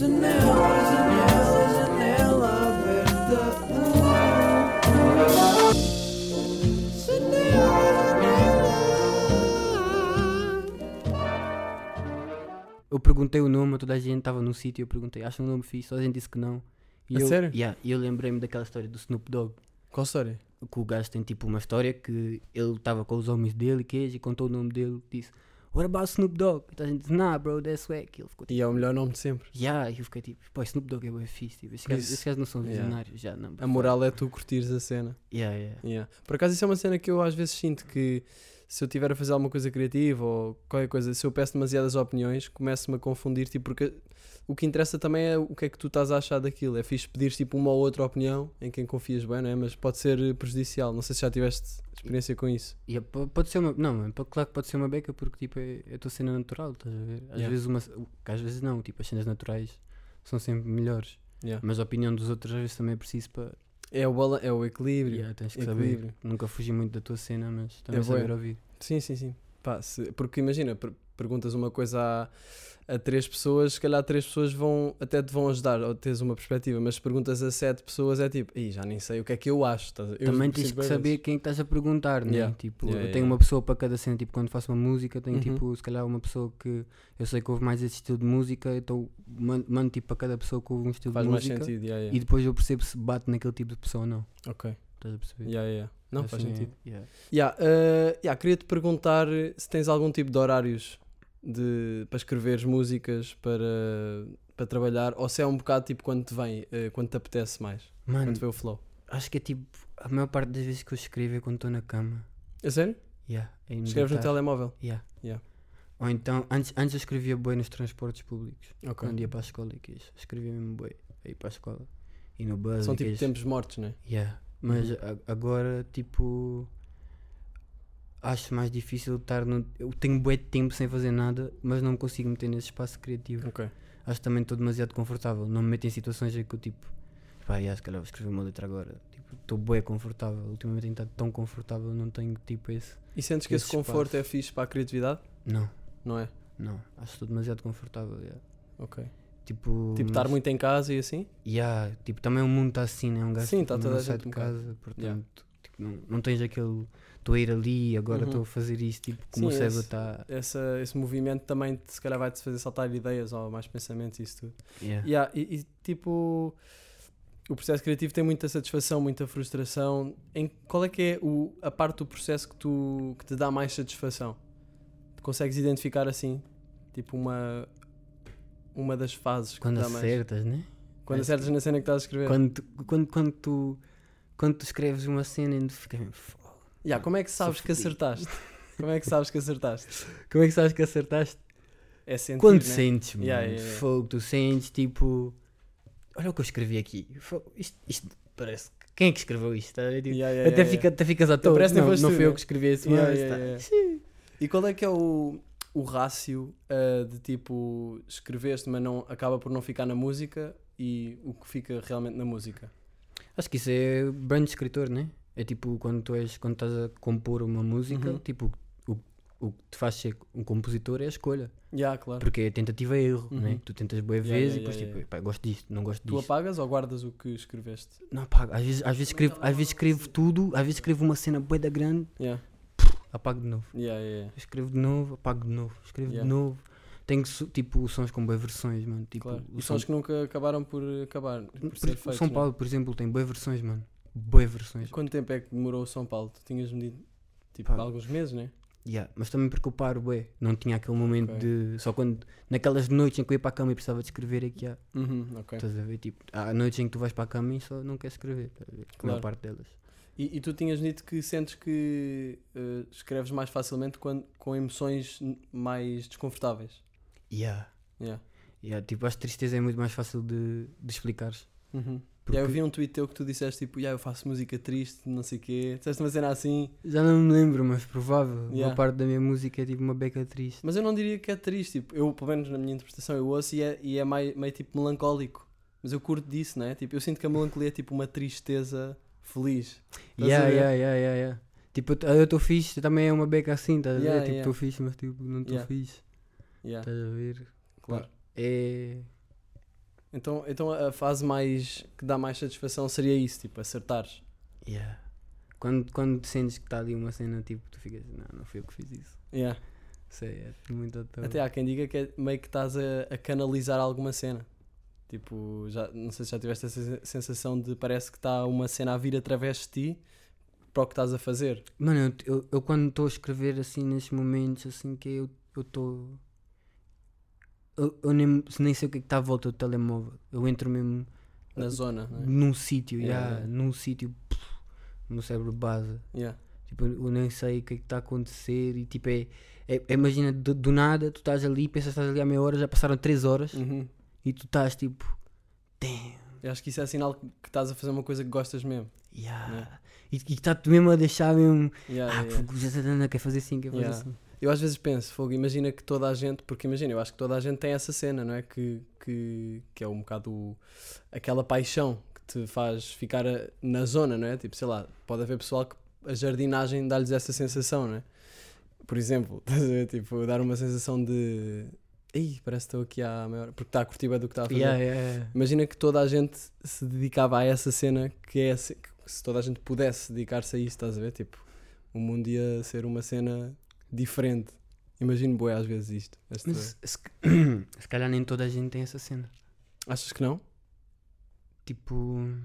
Janela, janela, janela aberta. Eu perguntei o nome, toda a gente estava num sítio, eu perguntei, acha um nome fixe? Toda a gente disse que não. E A eu, sério? Yeah, e eu lembrei-me daquela história do Snoop Dogg. Qual história? Que o gajo tem tipo uma história que ele estava com os homens dele, queijo, e contou o nome dele, disse, What about Snoop Dogg? E toda a gente disse, Nah, bro, that's wack. Ele ficou tipo, E é o melhor nome de sempre. Yeah, e eu fiquei tipo, pô, Snoop Dogg é bem fixe. Tipo, esses Por gajos isso- esses gajos não são Yeah. visionários, já não. A moral é tu curtires a cena. Yeah, yeah. Yeah. Por acaso isso é uma cena que eu às vezes sinto que se eu estiver a fazer alguma coisa criativa ou qualquer coisa, se eu peço demasiadas opiniões, começo-me a confundir, tipo, porque o que interessa também é o que é que tu estás a achar daquilo. É fixe pedir tipo uma ou outra opinião em quem confias bem, não é? Mas pode ser prejudicial. Não sei se já tiveste experiência com isso. Yeah, po- pode ser uma. Não, po- claro que pode ser uma beca porque tipo, é, é a tua cena natural, estás a ver? Às Yeah. vezes uma. Às vezes não, tipo, as cenas naturais são sempre melhores. Yeah. Mas a opinião dos outros às vezes também é preciso para. É, o bala- é o equilíbrio. Yeah, tens que equilíbrio. saber. Nunca fugi muito da tua cena, mas também É bué. saber ouvir. Sim, sim, sim. Pá, se- porque imagina, perguntas uma coisa a, a três pessoas, se calhar três pessoas vão, até te vão ajudar ou teres uma perspectiva, mas se perguntas a sete pessoas é tipo, Ih, já nem sei o que é que eu acho. eu também tens que saber quem estás a perguntar, né? Yeah. Tipo, Yeah, eu yeah, tenho uma pessoa para cada cena, tipo, quando faço uma música, tenho Uhum. tipo, se calhar uma pessoa que eu sei que ouve mais esse estilo de música, então mando, mando tipo para cada pessoa que ouve um estilo Faz de música sentido, e depois eu percebo se bate naquele tipo de pessoa ou não. Ok, Estás a perceber? yeah, yeah. não faz Assim é- sentido. yeah. Yeah, uh, yeah, queria-te perguntar se tens algum tipo de horários de, para escreveres músicas, para, para trabalhar, ou se é um bocado tipo quando te vem, uh, quando te apetece mais, Mano, quando te vê o flow. acho que é tipo, a maior parte das vezes que eu escrevo é quando estou na cama. É sério? Yeah, é Escreves no telemóvel? Yeah. Yeah. Ou então, antes, antes eu escrevia boi nos transportes públicos. Ok. Quando ia para a escola e quis. Escrevia mesmo boi a ir para a escola. E no bus São tipo tempos mortos, né? Yeah. Mas Uhum. a- agora, tipo. Acho mais difícil estar no. Eu tenho bué de tempo sem fazer nada, mas não me consigo meter nesse espaço criativo. Ok. Acho que também estou demasiado confortável. Não me meto em situações em que eu tipo. Pá, yeah, se calhar vou escrever uma letra agora. Tipo, estou bué confortável. Ultimamente tenho estado tão confortável, não tenho tipo esse. E sentes que esse, Esse conforto é fixe para a criatividade? Não, Não é? não. Acho que estou demasiado confortável. yeah. Ok. Tipo. Tipo, estar mas- muito em casa e assim? Yeah, tipo, também o mundo está assim, né? Um gajo Sim, tipo, tá toda a gente de um casa, portanto, Yeah. tipo, não, não tens aquele. Estou a ir ali, agora Uhum. estou a fazer isto, tipo, como o Sim, cérebro esse- está. Essa, esse movimento também se calhar vai-te fazer saltar ideias ou mais pensamentos e isso tudo. Yeah. Yeah, e, e, tipo, o processo criativo tem muita satisfação, muita frustração. Em, qual é que é o, a parte do processo que, tu, que te dá mais satisfação? Consegues identificar assim, tipo, uma, uma das fases que Quando te dá mais? acertas, né? Quando acertas na cena que estás a escrever. Quando, quando, quando, tu, quando tu escreves uma cena e tu. Yeah, como é que sabes que acertaste? como é que sabes que acertaste? Como é que sabes que acertaste? É sentir, quando né? sentes, mano. Yeah, yeah, yeah. Fogo, tu sentes tipo. Olha o que eu escrevi aqui. Fogo, isto, isto parece. que- Quem é que escreveu isto? Tá? Tipo, até, fica, até ficas à toa. parece Não, não tu, fui né? eu que escrevi esse Yeah, mas tá. E qual é que é o, o rácio ah, de tipo escreveste, mas não, acaba por não ficar na música e o que fica realmente na música? Acho que isso é brand de escritor, né? É tipo quando tu és, quando estás a compor uma música, Uhum. tipo, o, o que te faz ser um compositor é a escolha. Yeah, claro. Porque é tentativa e erro, Uhum. né? Tu tentas boa Yeah, vezes yeah, e depois tipo, "Epá, gosto disto, não gosto Tu disto. apagas ou guardas o que escreveste? Não apago. Às vezes, às vezes escrevo, às vezes escrevo tudo, às vezes escrevo uma cena bué da grande, Yeah. apago de novo. Escrevo de novo, apago de novo, escrevo de novo. Tenho tipo sons com boas versões, mano. Tipo, claro. E som- sons que nunca acabaram por acabar, por por-. São né? Paulo, por exemplo, tem boas versões, mano. Boas versões. Quanto tempo é que demorou o São Paulo? Tu tinhas medido tipo Pá. alguns meses, né? Yeah, mas também paro, bué. Não tinha aquele momento Ok. de. Só quando. Naquelas noites em que eu ia para a cama e precisava de escrever, é que há. Uhum, ok. Estás a ver? Tipo, há noites em que tu vais para a cama e só não queres escrever. Estás a ver? A Claro. maior parte delas. E, e tu tinhas dito que sentes que eh, escreves mais facilmente quando, com emoções n- mais desconfortáveis. Yeah. Yeah. Yeah, tipo, acho que tristeza é muito mais fácil de, de explicares. Uhum. Porque Yeah, eu vi um tweet teu que tu disseste tipo, yeah, eu faço música triste, não sei o quê. Disseste uma cena assim, já não me lembro, mas provável. Yeah. Uma parte da minha música é tipo uma beca triste. mas eu não diria que é triste. Tipo, eu, pelo menos na minha interpretação, eu ouço e é, e é meio, meio tipo melancólico. Mas eu curto disso, né? Tipo, eu sinto que a melancolia é tipo uma tristeza feliz. Estás Yeah, yeah, yeah, yeah, yeah. Tipo, eu- estou fixe, também é uma beca assim, estás a ver? Yeah, Tipo, yeah. estou fixe, mas tipo, não estou Yeah. fixe. Yeah, Estás a ver? claro. É. Então, então a fase mais que dá mais satisfação seria isso, tipo, acertares. Yeah. Quando, quando sentes que está ali uma cena, tipo, tu ficas, não, não fui eu que fiz isso. Yeah. Sei, é muito. Até há quem diga que é meio que estás a, a canalizar alguma cena. Tipo, já, não sei se já tiveste essa sen- sensação de parece que está uma cena a vir através de ti para o que estás a fazer. Mano, eu, eu, eu quando estou a escrever assim nesses momentos assim que eu estou. Eu, eu nem, nem sei o que é que está à volta do telemóvel. Eu entro mesmo Na zona, não é? num sítio, Yeah, yeah, yeah. num sítio, pff, o meu cérebro base. Yeah. Tipo, eu eu nem sei o que é que está a acontecer e tipo, é, é- é- imagina do, do nada, tu estás ali, pensas que estás ali há meia hora, já passaram 3 horas Uhum. e tu estás tipo, damn, Eu acho que isso é sinal que estás a fazer uma coisa que gostas mesmo. yeah. Yeah. E e está-te mesmo a deixar mesmo, Yeah, ah, yeah, já está dando, quer fazer assim, quer fazer assim. Eu às vezes penso, fogo, imagina que toda a gente, porque imagina, eu acho que toda a gente tem essa cena, não é? Que, que, que é um bocado o- aquela paixão que te faz ficar a- na zona, não é? Tipo, sei lá, pode haver pessoal que a jardinagem dá-lhes essa sensação, não é? Por exemplo, estás a ver, tipo, dar uma sensação de. Ih, parece que estou aqui meia hora, porque está a curtir bem do que está a fazer. Yeah, yeah, yeah. Imagina que toda a gente se dedicava a essa cena que é se, que se toda a gente pudesse dedicar-se a isso, estás a ver? Tipo, o mundo ia ser uma cena diferente. Imagino bué às vezes isto. esta- Mas se, se calhar nem toda a gente tem essa cena. Achas que não? Tipo,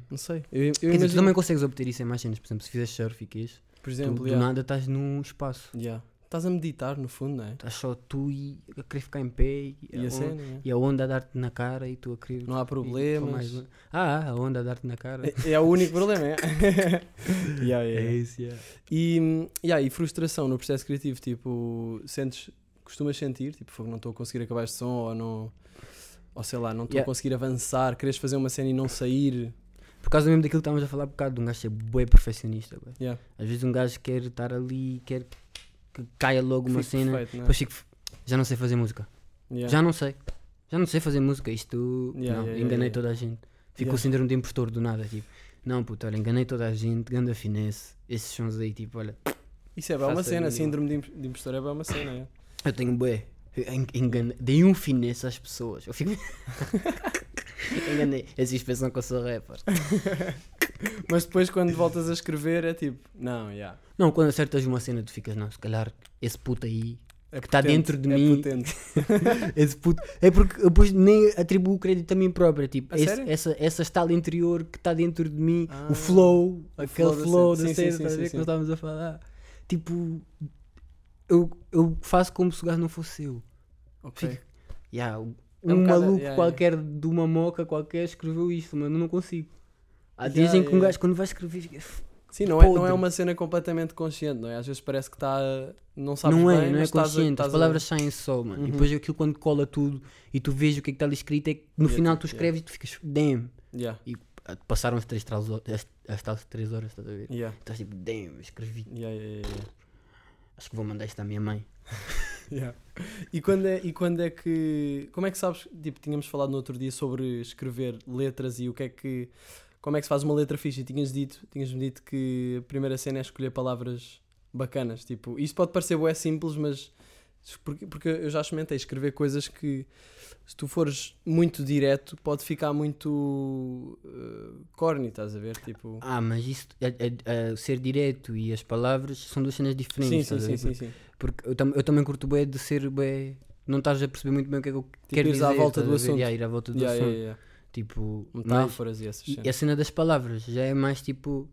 Não sei. Eu, eu quer dizer, tu imagino, também consegues obter isso em mais cenas. Por exemplo, se fizeres surf e por tu exemplo, do yeah. nada estás num espaço. Yeah. Estás a meditar no fundo, não é? Estás só tu e a querer ficar em pé e, E a, a cena, yeah. e a onda a dar-te na cara e tu a querer. não há problemas. mais- Ah, a onda a dar-te na cara. É, é o único problema, é? yeah, yeah, yeah. isso, yeah. E, yeah, e frustração no processo criativo, tipo, sentes, costumas sentir, tipo, "Fogo, não estou a conseguir acabar este som, ou não, ou sei lá, não estou a Yeah. conseguir avançar, queres fazer uma cena e não sair. Por causa mesmo daquilo que estávamos a falar há bocado, de um gajo ser bué perfeccionista. bué. Yeah. Às vezes um gajo quer estar ali, quer que caia logo uma Fique cena. perfeito, não é? Depois fico, já não sei fazer música. Yeah. Já não sei. Já não sei fazer música. Isto. Yeah, não, yeah, enganei toda a gente. Fico com o síndrome de impostor do nada. Tipo, não, puto, olha, enganei toda a gente, ganda finesse. Esses sons aí, tipo, olha, Isso é bem uma cena, síndrome de, imp- de impostor é bem uma cena, é. eu tenho bué. Enganei, dei um finesse às pessoas. Eu fico. enganei. Eles pensam que eu sou rapper. Mas depois quando voltas a escrever é tipo, não, yeah. Não, quando acertas uma cena, tu ficas, não, se calhar esse puto aí. É Que tá potente, dentro de é mim. Esse puto. É porque eu depois nem atribuo o crédito a mim própria. Tipo, A esse- essa, essa estado interior que está dentro de mim, Ah, o flow, aquele flow da cena. estás a ver que nós estávamos a falar. Tipo, eu, eu faço como se o gajo não fosse eu. Ok. Fico- Yeah, um É um maluco yeah, qualquer de uma moca qualquer escreveu isto, mano, eu não consigo. Há Yeah, dias em que um yeah. gajo, quando vai escrever. Sim, não é, não é uma cena completamente consciente, não é? Às vezes parece que está. Não sabes não é, bem, não é estás a- consciente. estás As a- palavras saem só, mano. Uhum. E depois aquilo quando cola tudo e tu vês o que é que está ali escrito, é que no E é final tu escreves e tu ficas, damn. Yeah, Ah, Passaram as três, as, as tais três horas, estás a ver? yeah, Estás tipo, damn, escrevi. yeah, yeah, yeah, Acho que vou mandar isto à minha mãe. yeah. E, quando é, e quando é que. Como é que sabes? Tipo, tínhamos falado no outro dia sobre escrever letras e o que é que. Como é que se faz uma letra fixe? E tinhas dito, tinhas-me dito que a primeira cena é escolher palavras bacanas. Tipo, isto pode parecer bué simples, mas. Porque, porque eu já experimentei escrever coisas que, se tu fores muito direto, pode ficar muito. Uh, corny, estás a ver? Tipo. Ah, mas isso, a- a- a ser direto e as palavras são duas cenas diferentes. sim, sim, sim, sim, Porque, sim. porque eu, tam- eu também curto bem de ser bem. Não estás a perceber muito bem o que é que eu quero ires dizer. à volta do assunto. Yeah, ir à volta do Yeah, assunto. yeah, yeah. Tipo, mas- Metáforas e essas E cenas. a cena das palavras já é mais tipo.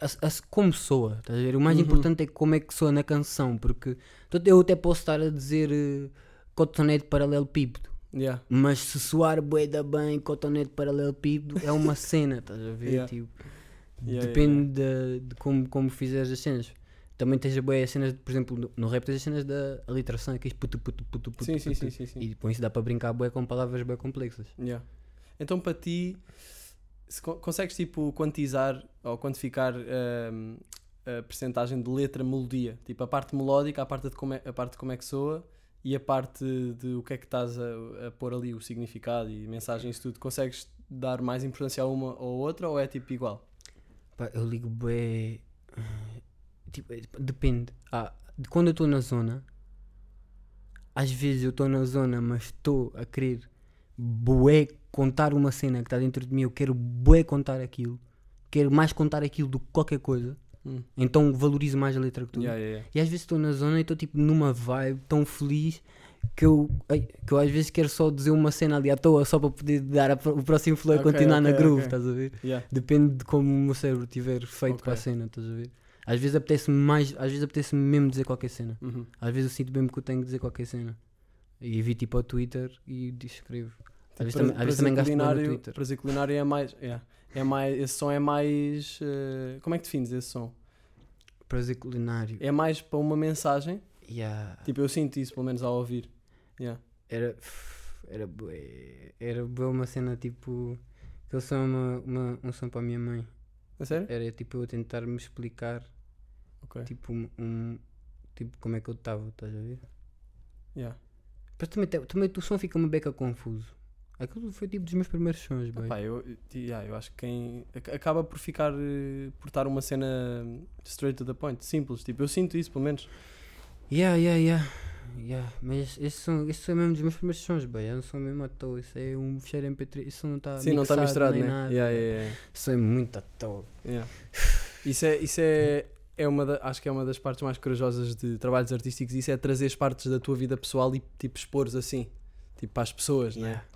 a- a- como soa, estás a ver? O mais Uhum. importante é como é que soa na canção, porque eu até posso estar a dizer eh, cotonete paralelepípedo, Yeah. mas se soar bué da bem cotonete paralelepípedo é uma cena, estás a ver? Yeah. Tipo, Yeah, depende De, de como, como fizeres as cenas. Também tens bué as cenas, por exemplo, no, no rap tens as cenas da aliteração, aqueles puto puto puto puto. Sim, sim, puto. sim, sim, sim. E com isso dá para brincar bué com palavras bué complexas. Então, para ti, se co- consegues tipo quantizar ou quantificar hum, a percentagem de letra melodia, tipo a parte melódica, a parte de como é, a parte como é que soa e a parte de o que é que estás a, a pôr ali, o significado e mensagem, isso tudo, consegues dar mais importância a uma ou outra ou é tipo igual? Eu ligo eh, Tipo, é, depende. Ah, de quando eu estou na zona, às vezes eu estou na zona, mas estou a querer bué contar uma cena que está dentro de mim, eu quero bué contar aquilo, quero mais contar aquilo do que qualquer coisa, Hum. então valorizo mais a letra que tu. Yeah, yeah, yeah. E às vezes estou na zona e estou tipo numa vibe tão feliz que eu, que eu às vezes quero só dizer uma cena ali à toa só para poder dar a o próximo flow e Ok, continuar na ok, groove, ok. estás a ver? Yeah. Depende de como o meu cérebro estiver feito para a cena, estás a ver? Às vezes apetece-me mais, às vezes apetece-me mesmo dizer qualquer cena. Uhum. Às vezes eu sinto mesmo que eu tenho que dizer qualquer cena. E vi tipo ao Twitter e escrevo. Às vezes também, às vezes também gasto bem no culinário- Twitter. Prazer culinário é mais, yeah. é mais. Esse som é mais. eh, como é que defines esse som? Prazer culinário. É mais para uma mensagem. Yeah. Tipo, eu sinto isso, pelo menos ao ouvir. Yeah. Era. Era. Era bué uma cena tipo. Aquele som é uma, uma, um som para a minha mãe. A sério? Era tipo eu tentar me explicar Ok. tipo um, um- tipo como é que eu estava, estás a ver? Yeah. Mas também, também o som fica uma beca confuso. Aquilo foi tipo dos meus primeiros sons, bem. Epá, eu, yeah, eu acho que quem ac- acaba por ficar eh, por estar uma cena straight to the point, simples. Tipo, eu sinto isso, pelo menos. Yeah, yeah, yeah. yeah. Mas esse som, esse som é mesmo dos meus primeiros sons, bem. Eu não sou mesmo à toa. Isso é um fecheiro MP3. Isso não está Sim, não está misturado, nem né? nada. Yeah, yeah, yeah. Isso é muito à toa. Yeah. Isso é, isso é, é uma da- acho que é uma das partes mais corajosas de trabalhos artísticos. Isso é trazer as partes da tua vida pessoal e tipo expores assim, tipo para as pessoas, né? Yeah. Yeah,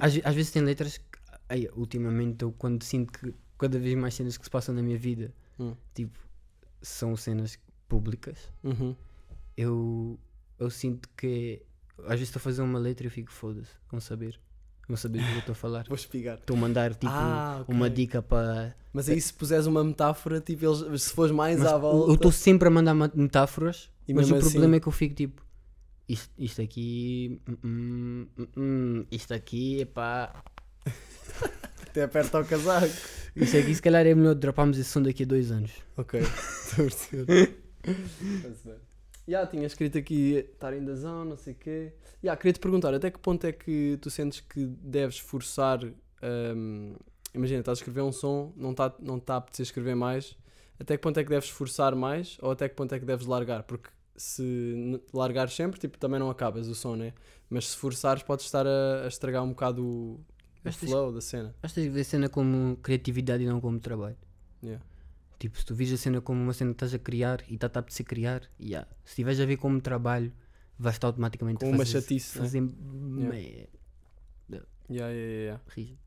Às, às vezes tem letras que, ai, ultimamente, eu quando sinto que cada vez mais cenas que se passam na minha vida, Hum. tipo, são cenas públicas, Uhum. eu, eu sinto que às vezes estou a fazer uma letra e eu fico foda-se, vão saber, vão saber do que eu estou a falar. Vou espigar. Estou a mandar tipo Ah, ok. uma dica para. Mas aí se puseres uma metáfora, tipo, eles, se fores mais Mas à volta. eu estou sempre a mandar ma- metáforas, E mas o mesmo problema assim- é que eu fico tipo. Isto, isto aqui. hum, hum, hum, hum, isto aqui, epá. Até aperta o casaco. Isto aqui, se calhar, é melhor droparmos esse som daqui a dois anos. Ok, estou a perceber. Bem. Já, tinha escrito aqui estar in the zone, não sei o quê. Já, queria te perguntar, até que ponto é que tu sentes que deves forçar. hum, imagina, estás a escrever um som, não está não tá a apetecer escrever mais. Até que ponto é que deves forçar mais ou até que ponto é que deves largar? Porque se largares sempre, tipo, também não acabas o som, né? Mas se forçares, podes estar a, a estragar um bocado o, o flow da cena. Tens de ver a cena como criatividade e não como trabalho. Yeah. Tipo, se tu vires a cena como uma cena que estás a criar e está a apetecer criar, yeah. se estiveres a ver como trabalho, vais estar automaticamente Como a uma fazer, chatice, né? fazer merda. Yeah, yeah, yeah, yeah. Rígido.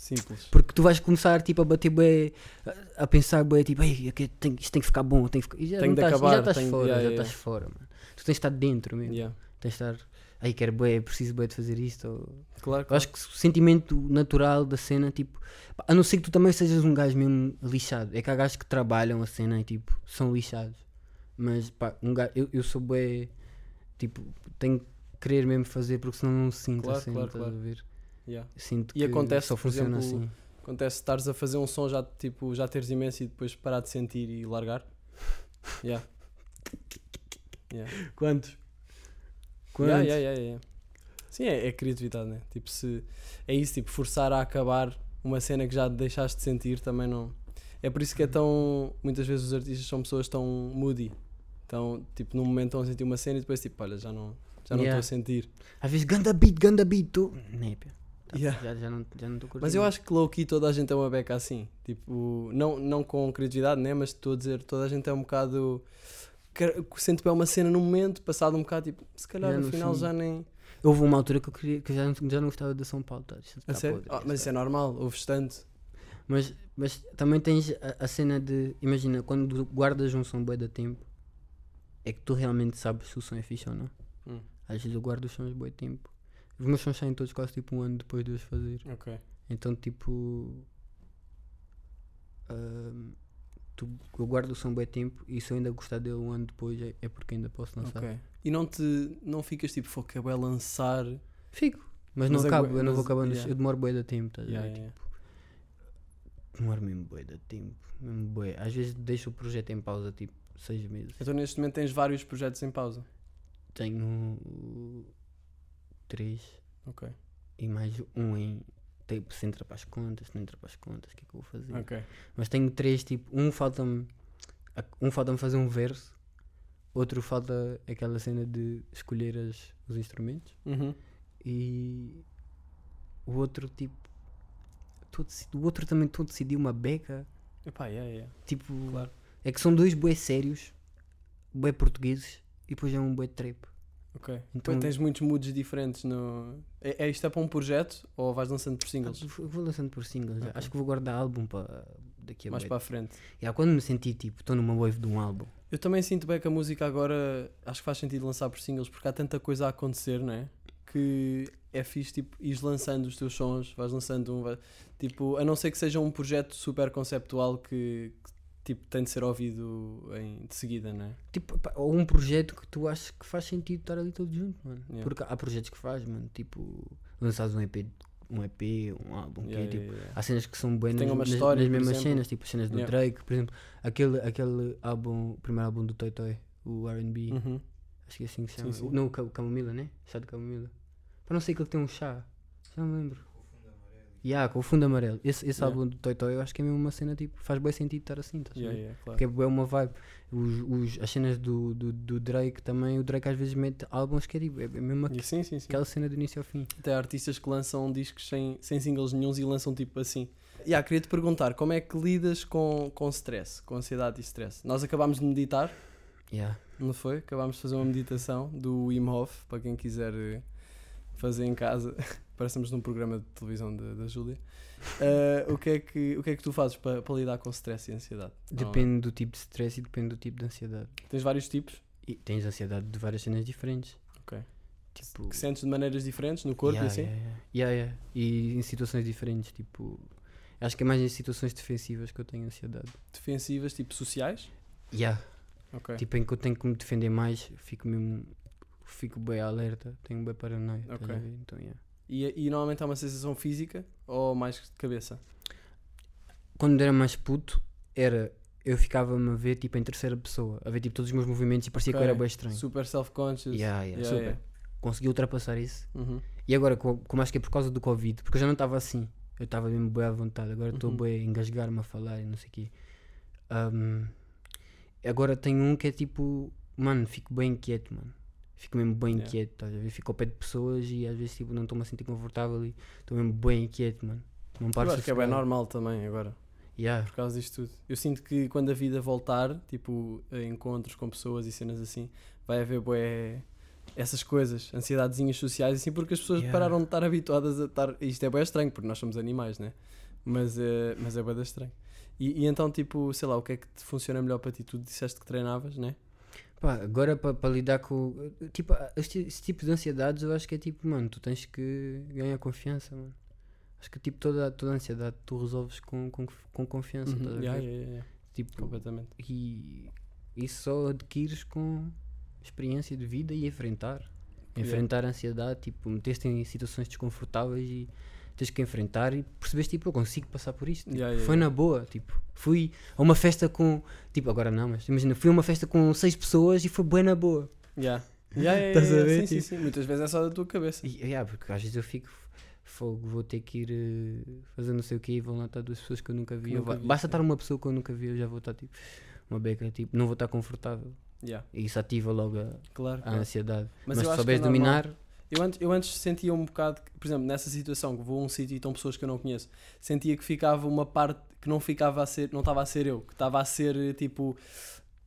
Simples. Porque tu vais começar tipo, a bater bué, a, a pensar bué, tipo, Ei, aqui tem- isto tem que ficar bom, tem que ficar... E já Tenho estás, acabar, já estás tenho- fora, yeah, já yeah, estás fora, mano. Tu tens de estar dentro mesmo, Yeah. tens de estar, aí quero bué, preciso bué de fazer isto. Ou... Claro, Eu acho que o sentimento natural da cena, tipo, a não ser que tu também sejas um gajo mesmo lixado. É que há gajos que trabalham a cena e tipo, são lixados. Mas pá, um gajo, eu, eu sou bué, tipo, tenho que querer mesmo fazer porque senão não sinto Claro, a cena, claro, claro. a ver? Yeah. Sinto E que acontece, só por funciona exemplo, assim. Acontece estares a fazer um som já tipo já teres imenso e depois parar de sentir e largar. Yeah. Yeah. Quantos? Yeah, yeah, yeah, yeah. Sim, é, é criatividade, né? Tipo, se é isso, tipo, forçar a acabar uma cena que já deixaste de sentir também não. É por isso que é tão. Muitas vezes os artistas são pessoas tão moody. Então, tipo, num momento estão a sentir uma cena e depois, tipo, olha, já não já não estou a sentir. Às vezes, ganda beat, ganda beat, tu. Népia. Tá, Yeah. Já, já não já não estou curtindo. Mas eu acho que low key toda a gente é uma beca assim. Tipo, não, não com criatividade, né? Mas estou a dizer, toda a gente é um bocado. Sente bem uma cena no momento, passado um bocado, tipo, se calhar no final fim. já nem. Houve uma altura que eu, queria, que já, não, já não gostava de São Paulo. Tá? A sério? podre, Ah, isto mas isso é normal, ouves tanto. Mas, mas também tens a, a cena de. Imagina, quando guardas um som bué da tempo, é que tu realmente sabes se o som é fixe ou não. Hum. Às vezes eu guardo os sons de tempo. Os meus sons saem todos quase tipo um ano depois de os fazer. Ok. Então, tipo. ahm, tu, eu guardo o som bué tempo e se eu ainda gostar dele um ano depois é, é porque ainda posso lançar. Ok. E não te. Não ficas tipo, foca, é lançar. Fico. Mas, Mas não é acabo, eu não vou acabando. yeah. Eu demoro bué de tempo, estás a Yeah, ver? yeah, Tipo, demoro mesmo bué de tempo. Mesmo bué. Às vezes deixo o projeto em pausa, tipo, seis meses. Então neste momento tens vários projetos em pausa. Tenho uh, três Ok. e mais um em. Tipo, se entra para as contas, se não entra para as contas, o que é que eu vou fazer? Ok. Mas tenho três, tipo, um falta-me. Um falta-me fazer um verso, outro falta aquela cena de escolher as, os instrumentos Uhum. e. o outro tipo. deci- o outro também todo decidiu uma beca. Epá, yeah, yeah. Tipo. Claro. É que são dois bué sérios, bué portugueses e depois é um bué trap. Ok. Então- tens muitos moods diferentes no. É, é isto é para um projeto ou vais lançando por singles? Ah, vou- lançando por singles. Ok. Acho que vou guardar álbum para daqui a Mais para a frente. Yeah, quando me senti tipo, estou numa wave de um álbum. Eu também sinto bem que a música agora acho que faz sentido lançar por singles porque há tanta coisa a acontecer, não é? Que é fixe, tipo, ires lançando os teus sons, vais lançando um. vai- Tipo, a não ser que seja um projeto super conceptual que, que, tipo, tem de ser ouvido em, de seguida, não é? Tipo, pá, ou um projeto que tu achas que faz sentido estar ali todo junto, mano. Yeah. Porque há projetos que faz, mano. Tipo, lançares um EP, um EP, um álbum, que é, Yeah, tipo, yeah. Há cenas que são buenas nas, história, nas mesmas cenas, tipo as cenas do. Drake, por exemplo, aquele, aquele álbum, o primeiro álbum do Toy Toy, o R&B, Uhum. acho que é assim que se chama. Sim, sim. Não, o Ca- o Camomila, né? Chá de Camomila. Para não sei que ele tem um chá, já não me lembro. Yeah, com o fundo amarelo. Esse, esse Yeah. álbum do Toy Toy eu acho que é mesmo uma cena tipo, faz bem sentido estar assim, estás Yeah, yeah, claro. Porque é uma vibe. Os, os, as cenas do, do, do Drake também, o Drake às vezes mete álbuns que é tipo, é mesmo E sim, sim, sim. aquela cena do início ao fim. Até há artistas que lançam discos sem, sem singles nenhums e lançam tipo assim. Yeah, queria te perguntar, como é que lidas com, com stress, com ansiedade e stress? Nós acabámos de meditar, Yeah. não foi? Acabámos de fazer uma meditação do Wim Hof, para quem quiser eh, fazer em casa. Parecemos num programa de televisão da, Júlia. Eh, o, que é que, o que é que tu fazes para, para lidar com stress e ansiedade? Depende do tipo de stress e depende do tipo de ansiedade. Tens vários tipos E tens ansiedade de várias cenas diferentes. Ok. Tipo. que sentes de maneiras diferentes no corpo yeah, e assim? yeah, yeah. Yeah. E em situações diferentes, tipo. Acho que é mais em situações defensivas que eu tenho ansiedade. Defensivas, tipo sociais? Yeah. Ok. Tipo em que eu tenho que me defender mais, fico mesmo. Fico bem alerta, tenho bem paranoia. Ok. Então, yeah. E, e normalmente há uma sensação física ou mais de cabeça? Quando era mais puto, era. Eu ficava-me a ver tipo em terceira pessoa, a ver tipo todos os meus movimentos e parecia que eu era bem estranho. Super self-conscious. Yeah, yeah, Yeah, super. yeah. Consegui ultrapassar isso. Uhum. E agora, co- como acho que é por causa do Covid, porque eu já não estava assim, eu estava mesmo bem à vontade, agora estou Uhum. bem a engasgar-me a falar e não sei o quê. Ahm, agora tenho um que é tipo, mano, fico bem inquieto, mano. Fico mesmo bem Yeah. inquieto, estás a ver? Fico ao pé de pessoas e às vezes tipo, não estou-me a sentir confortável e estou mesmo bem inquieto, mano. Não paro Eu acho que é bem normal também agora, Yeah. por causa disto tudo. Eu sinto que quando a vida voltar, tipo, a encontros com pessoas e cenas assim, vai haver bué essas coisas, ansiedadezinhas sociais assim, porque as pessoas Yeah. pararam de estar habituadas a estar. Isto é bem estranho, porque nós somos animais, né? Mas é, mas é bem estranho. E, e então, tipo, sei lá, o que é que te funciona melhor para ti? Tu disseste que treinavas, né? Pá, agora para lidar com. Tipo, este, esse tipo de ansiedades eu acho que é tipo, mano, tu tens que ganhar confiança, mano. Acho que tipo toda, toda a ansiedade tu resolves com, com, com confiança, Uhum. Yeah, yeah, yeah, Tipo, completamente. e isso só adquires com experiência de vida e enfrentar. Enfrentar a ansiedade, tipo, meter-te em situações desconfortáveis e tens que enfrentar e percebes, tipo, eu consigo passar por isto. Tipo, Yeah, yeah, foi yeah. na boa, tipo, fui a uma festa com, tipo, agora não, mas imagina, fui a uma festa com seis pessoas e foi bem na boa. Yeah. Yeah, yeah, Estás a ver, Sim, sim, tipo? sim. Muitas vezes é só da tua cabeça. E, yeah, porque às vezes eu fico, fogo, vou ter que ir eh, fazer não sei o que e vão lá estar duas pessoas que eu nunca vi. Nunca vi, basta sim. estar uma pessoa que eu nunca vi, eu já vou estar tipo, uma beca, tipo, não vou estar confortável. Yeah, E isso ativa logo a, claro. a claro. ansiedade. Mas Mas, se que souberes é dominar, Eu antes, eu antes sentia um bocado, que, por exemplo, nessa situação que vou a um sítio e estão pessoas que eu não conheço, sentia que ficava uma parte que não ficava a ser, não estava a ser eu, que estava a ser eh, tipo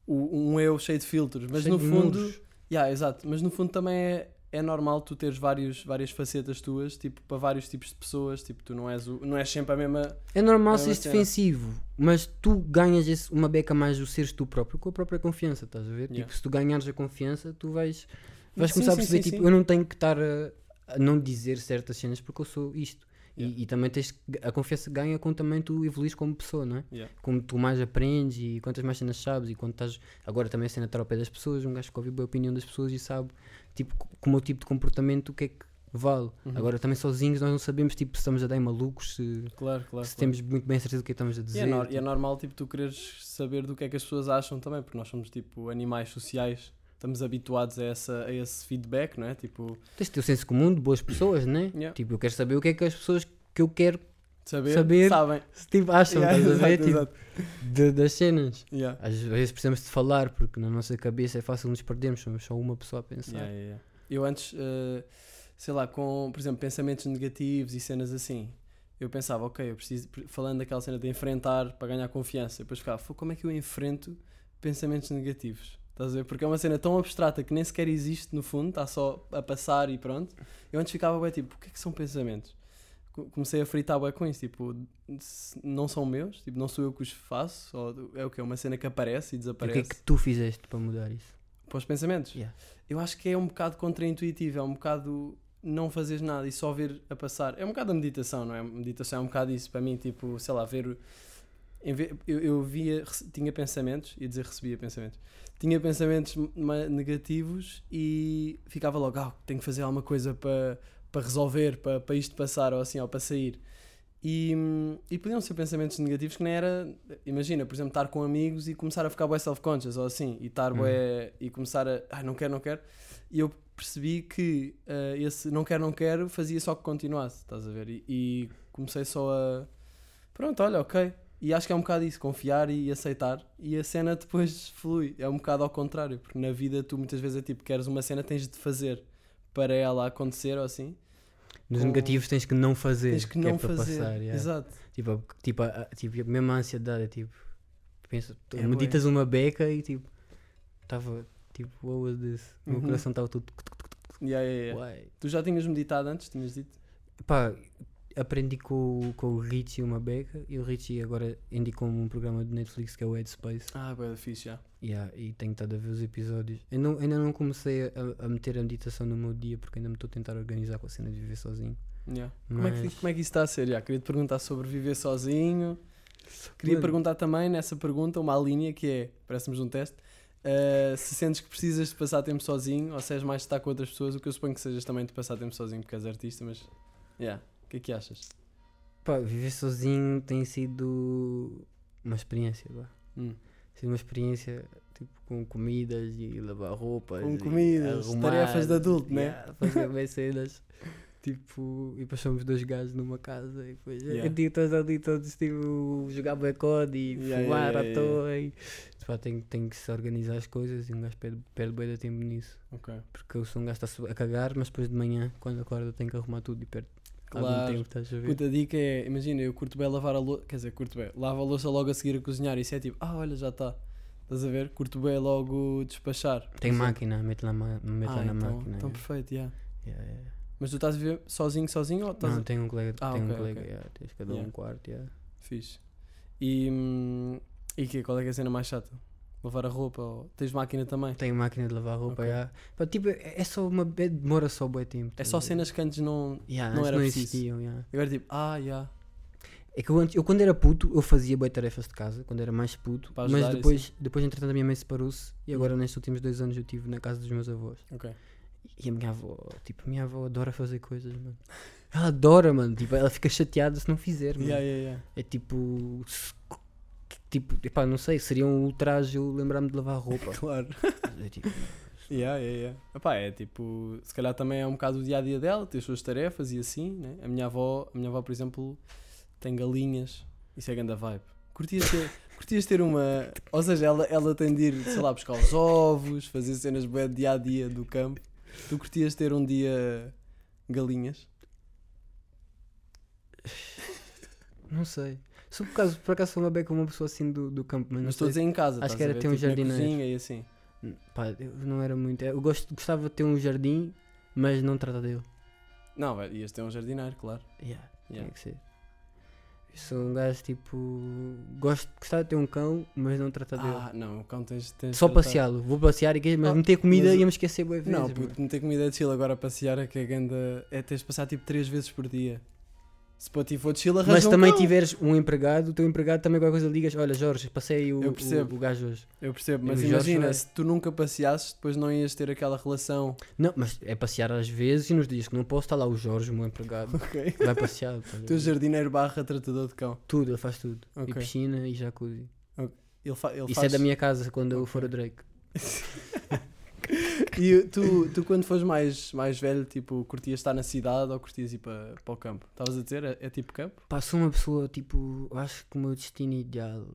o- um eu cheio de filtros. Mas cheio no fundo, muros. yeah, exato, mas no fundo também é, é normal tu teres vários, várias facetas tuas, tipo, para vários tipos de pessoas, tipo, tu não és, o, não és sempre a mesma. é normal seres defensivo, mas tu ganhas esse- uma beca mais o seres tu próprio com a própria confiança, estás a ver? Yeah. Tipo, se tu ganhares a confiança, tu vais, vais Sim, começar a sim, perceber, sim, tipo, eu não tenho que estar a, a não dizer certas cenas porque eu sou isto. E- Yeah. E, também tens a confiança ganha quando também tu evoluís como pessoa, não é? Yeah. Como tu mais aprendes e quantas mais cenas sabes e quando estás agora também a cena estar ao pé das pessoas, um gajo que ouve a opinião das pessoas e sabe tipo co- com o tipo de comportamento o que é que vale. Uhum. Agora também sozinhos nós não sabemos tipo se estamos a dar em malucos, se, Claro, claro. se claro. temos muito bem a certeza do que é estamos a E dizer. é, nor- e é tipo. normal tipo, tu quereres saber do que é que as pessoas acham também, porque nós somos tipo animais sociais, estamos habituados a, essa, a esse feedback, não é? Tipo, Tens de ter o senso comum de boas pessoas, né? Yeah. Tipo, eu quero saber o que é que as pessoas que eu quero saber, Saber. sabem. tipo, acham, Yeah, estás a ver? exato, Tipo, de- das cenas. Yeah. Às vezes precisamos de falar porque na nossa cabeça é fácil nos perdermos, somos só uma pessoa a pensar. Yeah. Eu antes eh, sei lá, com, por exemplo, pensamentos negativos e cenas assim. Eu pensava, ok, eu preciso, falando daquela cena de enfrentar para ganhar confiança, depois ficava, "Fô, como é que eu enfrento pensamentos negativos? Estás a ver? Porque é uma cena tão abstrata que nem sequer existe no fundo, está só a passar e pronto. Eu antes ficava bem tipo, o que é que são pensamentos? Co- Comecei a fritar bem com isso, tipo, não são meus, tipo, não sou eu que os faço, ou é o que? É uma cena que aparece e E o que desaparece. é que tu fizeste para mudar isso? Para os pensamentos? Yeah. Eu acho que é um bocado contraintuitivo, é um bocado não fazeres nada e só ver a passar. É um bocado a meditação, não é? A meditação é um bocado isso para mim, tipo, sei lá, ver. Eu, eu via, tinha pensamentos, ia dizer recebia pensamentos, tinha pensamentos negativos e ficava logo, ah, tenho que fazer alguma coisa para, para resolver, para, para isto passar ou assim, ou para sair. E, e podiam ser pensamentos negativos que nem era, imagina, por exemplo, estar com amigos e começar a ficar bué self-conscious ou assim, e estar Uhum. bué, e começar a, ah, não quero, não quero. E eu percebi que ah, esse não quero, não quero fazia só que continuasse, estás a ver? E, e comecei só a, pronto, olha, ok. E acho que é um bocado isso, confiar e aceitar. E a cena depois flui. É um bocado ao contrário, porque na vida tu muitas vezes é tipo, queres uma cena, tens de fazer para ela acontecer ou assim. Nos Com- negativos tens que não fazer. Tens que é não para fazer. Passar, yeah. Exato. Tipo, tipo, a, tipo, a mesma ansiedade, é tipo, pensa, tu É meditas uma beca e tipo, estava, tipo, what was this? O meu Uhum. coração estava tudo, Yeah, yeah, yeah. Tu já tinhas meditado antes, tinhas dito? Pá, aprendi com, o- com o Richie uma beca e o Richie agora indicou-me um programa de Netflix que é o Headspace Ah, boa, fixe já. yeah, e tenho estado a ver os episódios. Eu não, ainda não comecei a, a meter a meditação no meu dia porque ainda me estou a tentar organizar com a cena de viver sozinho. Yeah. Como, é que, Mas- como é que isso está a ser? Queria te perguntar sobre viver sozinho. Queria Mano. perguntar também nessa pergunta uma linha que é, parece-nos um teste, uh, se sentes que precisas de passar tempo sozinho ou se és mais de estar com outras pessoas, o que eu suponho que sejas também de passar tempo sozinho porque és artista, mas yeah. O que é que achas? Pá, viver sozinho tem sido uma experiência, vá. Hum. Tem sido uma experiência tipo, com comidas e lavar roupas. Com comidas, arrumar, tarefas de adulto, né? Fazer bem cenas. Tipo, e depois somos dois gajos numa casa e depois Yeah. yeah. todos ali, todos tipo, jogar bacode e Yeah, fumar yeah, à toa. E, pá, tem, tem que se organizar as coisas e um gajo perde, perde bem de tempo nisso. Ok. Porque eu sou um gajo a cagar, mas depois de manhã, quando acorda, tenho que arrumar tudo e perde Claro. tempo, estás a ver? Puta dica é, imagina, eu curto bem lavar a louça, quer dizer, curto bem, lavo a louça logo a seguir a cozinhar, isso é tipo, ah, olha, já está. Estás a ver? Curto bem logo despachar. Tem máquina, mete lá, mete Ah, lá na então, máquina. então yeah. perfeito, yeah. Yeah, yeah. Mas tu estás a viver sozinho, sozinho ou estás Não, a... tenho um colega, Ah, tenho ok, um colega, ok. yeah, tens cada um um quarto, yeah. Fixe. E, hum, e que, qual é que é a cena mais chata? Lavar a roupa? Ou... Tens máquina também? Tenho máquina de lavar roupa, Ok. yeah. Pá, tipo, é é só uma. é- demora só bué tempo. É só a cenas que antes não... Yeah, não antes era não existiam, yeah. Agora tipo, ah, já. É que eu, antes, eu quando era puto, eu fazia bem tarefas de casa, quando era mais puto, mas ajudar, Hum. depois, depois entretanto a minha mãe separou-se e agora nestes últimos dois anos eu estive na casa dos meus avós. Ok. E a minha avó, tipo, a minha avó adora fazer coisas, mano. Ela adora, mano, tipo, ela fica chateada se não fizer, mano. Yeah, yeah, yeah. É tipo. Tipo, epá, não sei, seria um ultraje eu lembrar-me de lavar roupa. Claro. É tipo, Yeah, yeah, yeah. Epá, é tipo, se calhar também é um bocado o dia a dia dela, tem as suas tarefas e assim, né? A minha avó, a minha avó, por exemplo, tem galinhas, isso é grande vibe. Curtias ter, curtias ter uma. Ou seja, ela, ela tem de ir, sei lá, buscar os ovos, fazer cenas de dia a dia do campo. Tu curtias ter um dia galinhas? não sei. Só por acaso, por acaso sou uma beca uma pessoa assim do, do campo, mas, Mas não estou a dizer em casa, Acho que era ter um Tipo, na cozinha e assim. se- Pá, eu não era muito. Eu gosto, gostava de ter um jardim, mas não trata dele. Não, velho, ias ter um jardineiro, claro. Yeah, Yeah. Tinha que ser. Eu sou um gajo tipo. Gosto, gostava de ter um cão, mas não trata dele. Ah, não, o cão tens, tens Só tratar. passeá-lo. Vou passear e? Mas Ah, meter comida mas- ia-me esquecer boa vezes. Não, puto, meter comida de chill agora passear é que a ganda é teres de passar tipo 3 vezes por dia. Se para ti for de arranja Mas um também cão. tiveres um empregado, o teu empregado também qualquer coisa ligas, olha Jorge, passei o, Eu o, percebo. o gajo hoje. Eu percebo, mas o Jorge imagina, se tu nunca passeasses, depois não ias ter aquela relação. Não, mas é passear às vezes e nos dias que não posso, está lá o Jorge, o meu empregado, Ok. vai passear. a Tu ver? jardineiro barra tratador de cão. Tudo, ele faz tudo. Ok. E piscina e jacuzzi. Ele, fa ele Isso faz... é da minha casa quando eu for a Drake. E tu, tu quando fores mais, mais velho, tipo, curtias estar na cidade ou curtias ir para, para o campo? Estavas a dizer? É, é tipo campo? Pá, sou uma pessoa tipo. Acho que o meu destino ideal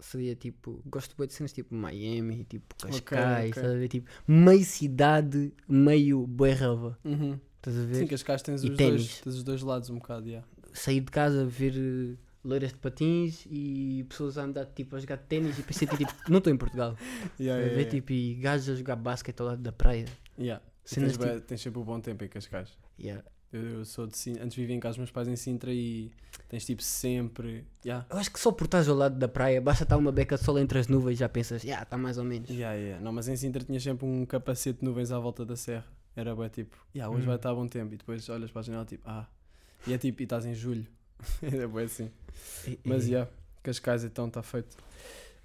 seria tipo. Gosto bem de cenas tipo Miami, tipo Cascais, ok. estás a ver? Tipo, meio cidade, meio berrava. Uhum. Estás a ver? Sim, Cascais tens E os, dois, tens os dois lados um bocado, yeah. Sair de casa, ver loiras de patins e pessoas a andar tipo a jogar ténis e pensei tipo, não estou em Portugal. Yeah, yeah, ver yeah. tipo e gajos a jogar basquete ao lado da praia. Yeah. Cenas tens, bué- tens sempre o bom tempo em Cascais. Yeah. Eu, eu sou de Sintra, antes vivia em casa dos meus pais em Sintra e tens tipo sempre. Yeah. Eu acho que só por estás ao lado da praia, basta estar uma beca de sol entre as nuvens e já pensas, já, está mais ou menos. Yeah, yeah. Não, mas em Sintra tinha sempre um capacete de nuvens à volta da serra. Era bué tipo, yeah, hoje Hum. vai estar bom tempo. E depois olhas para a janela tipo, ah. E é tipo, e estás em julho. Era bué assim. E- Mas e- já, yeah, Cascais então está feito.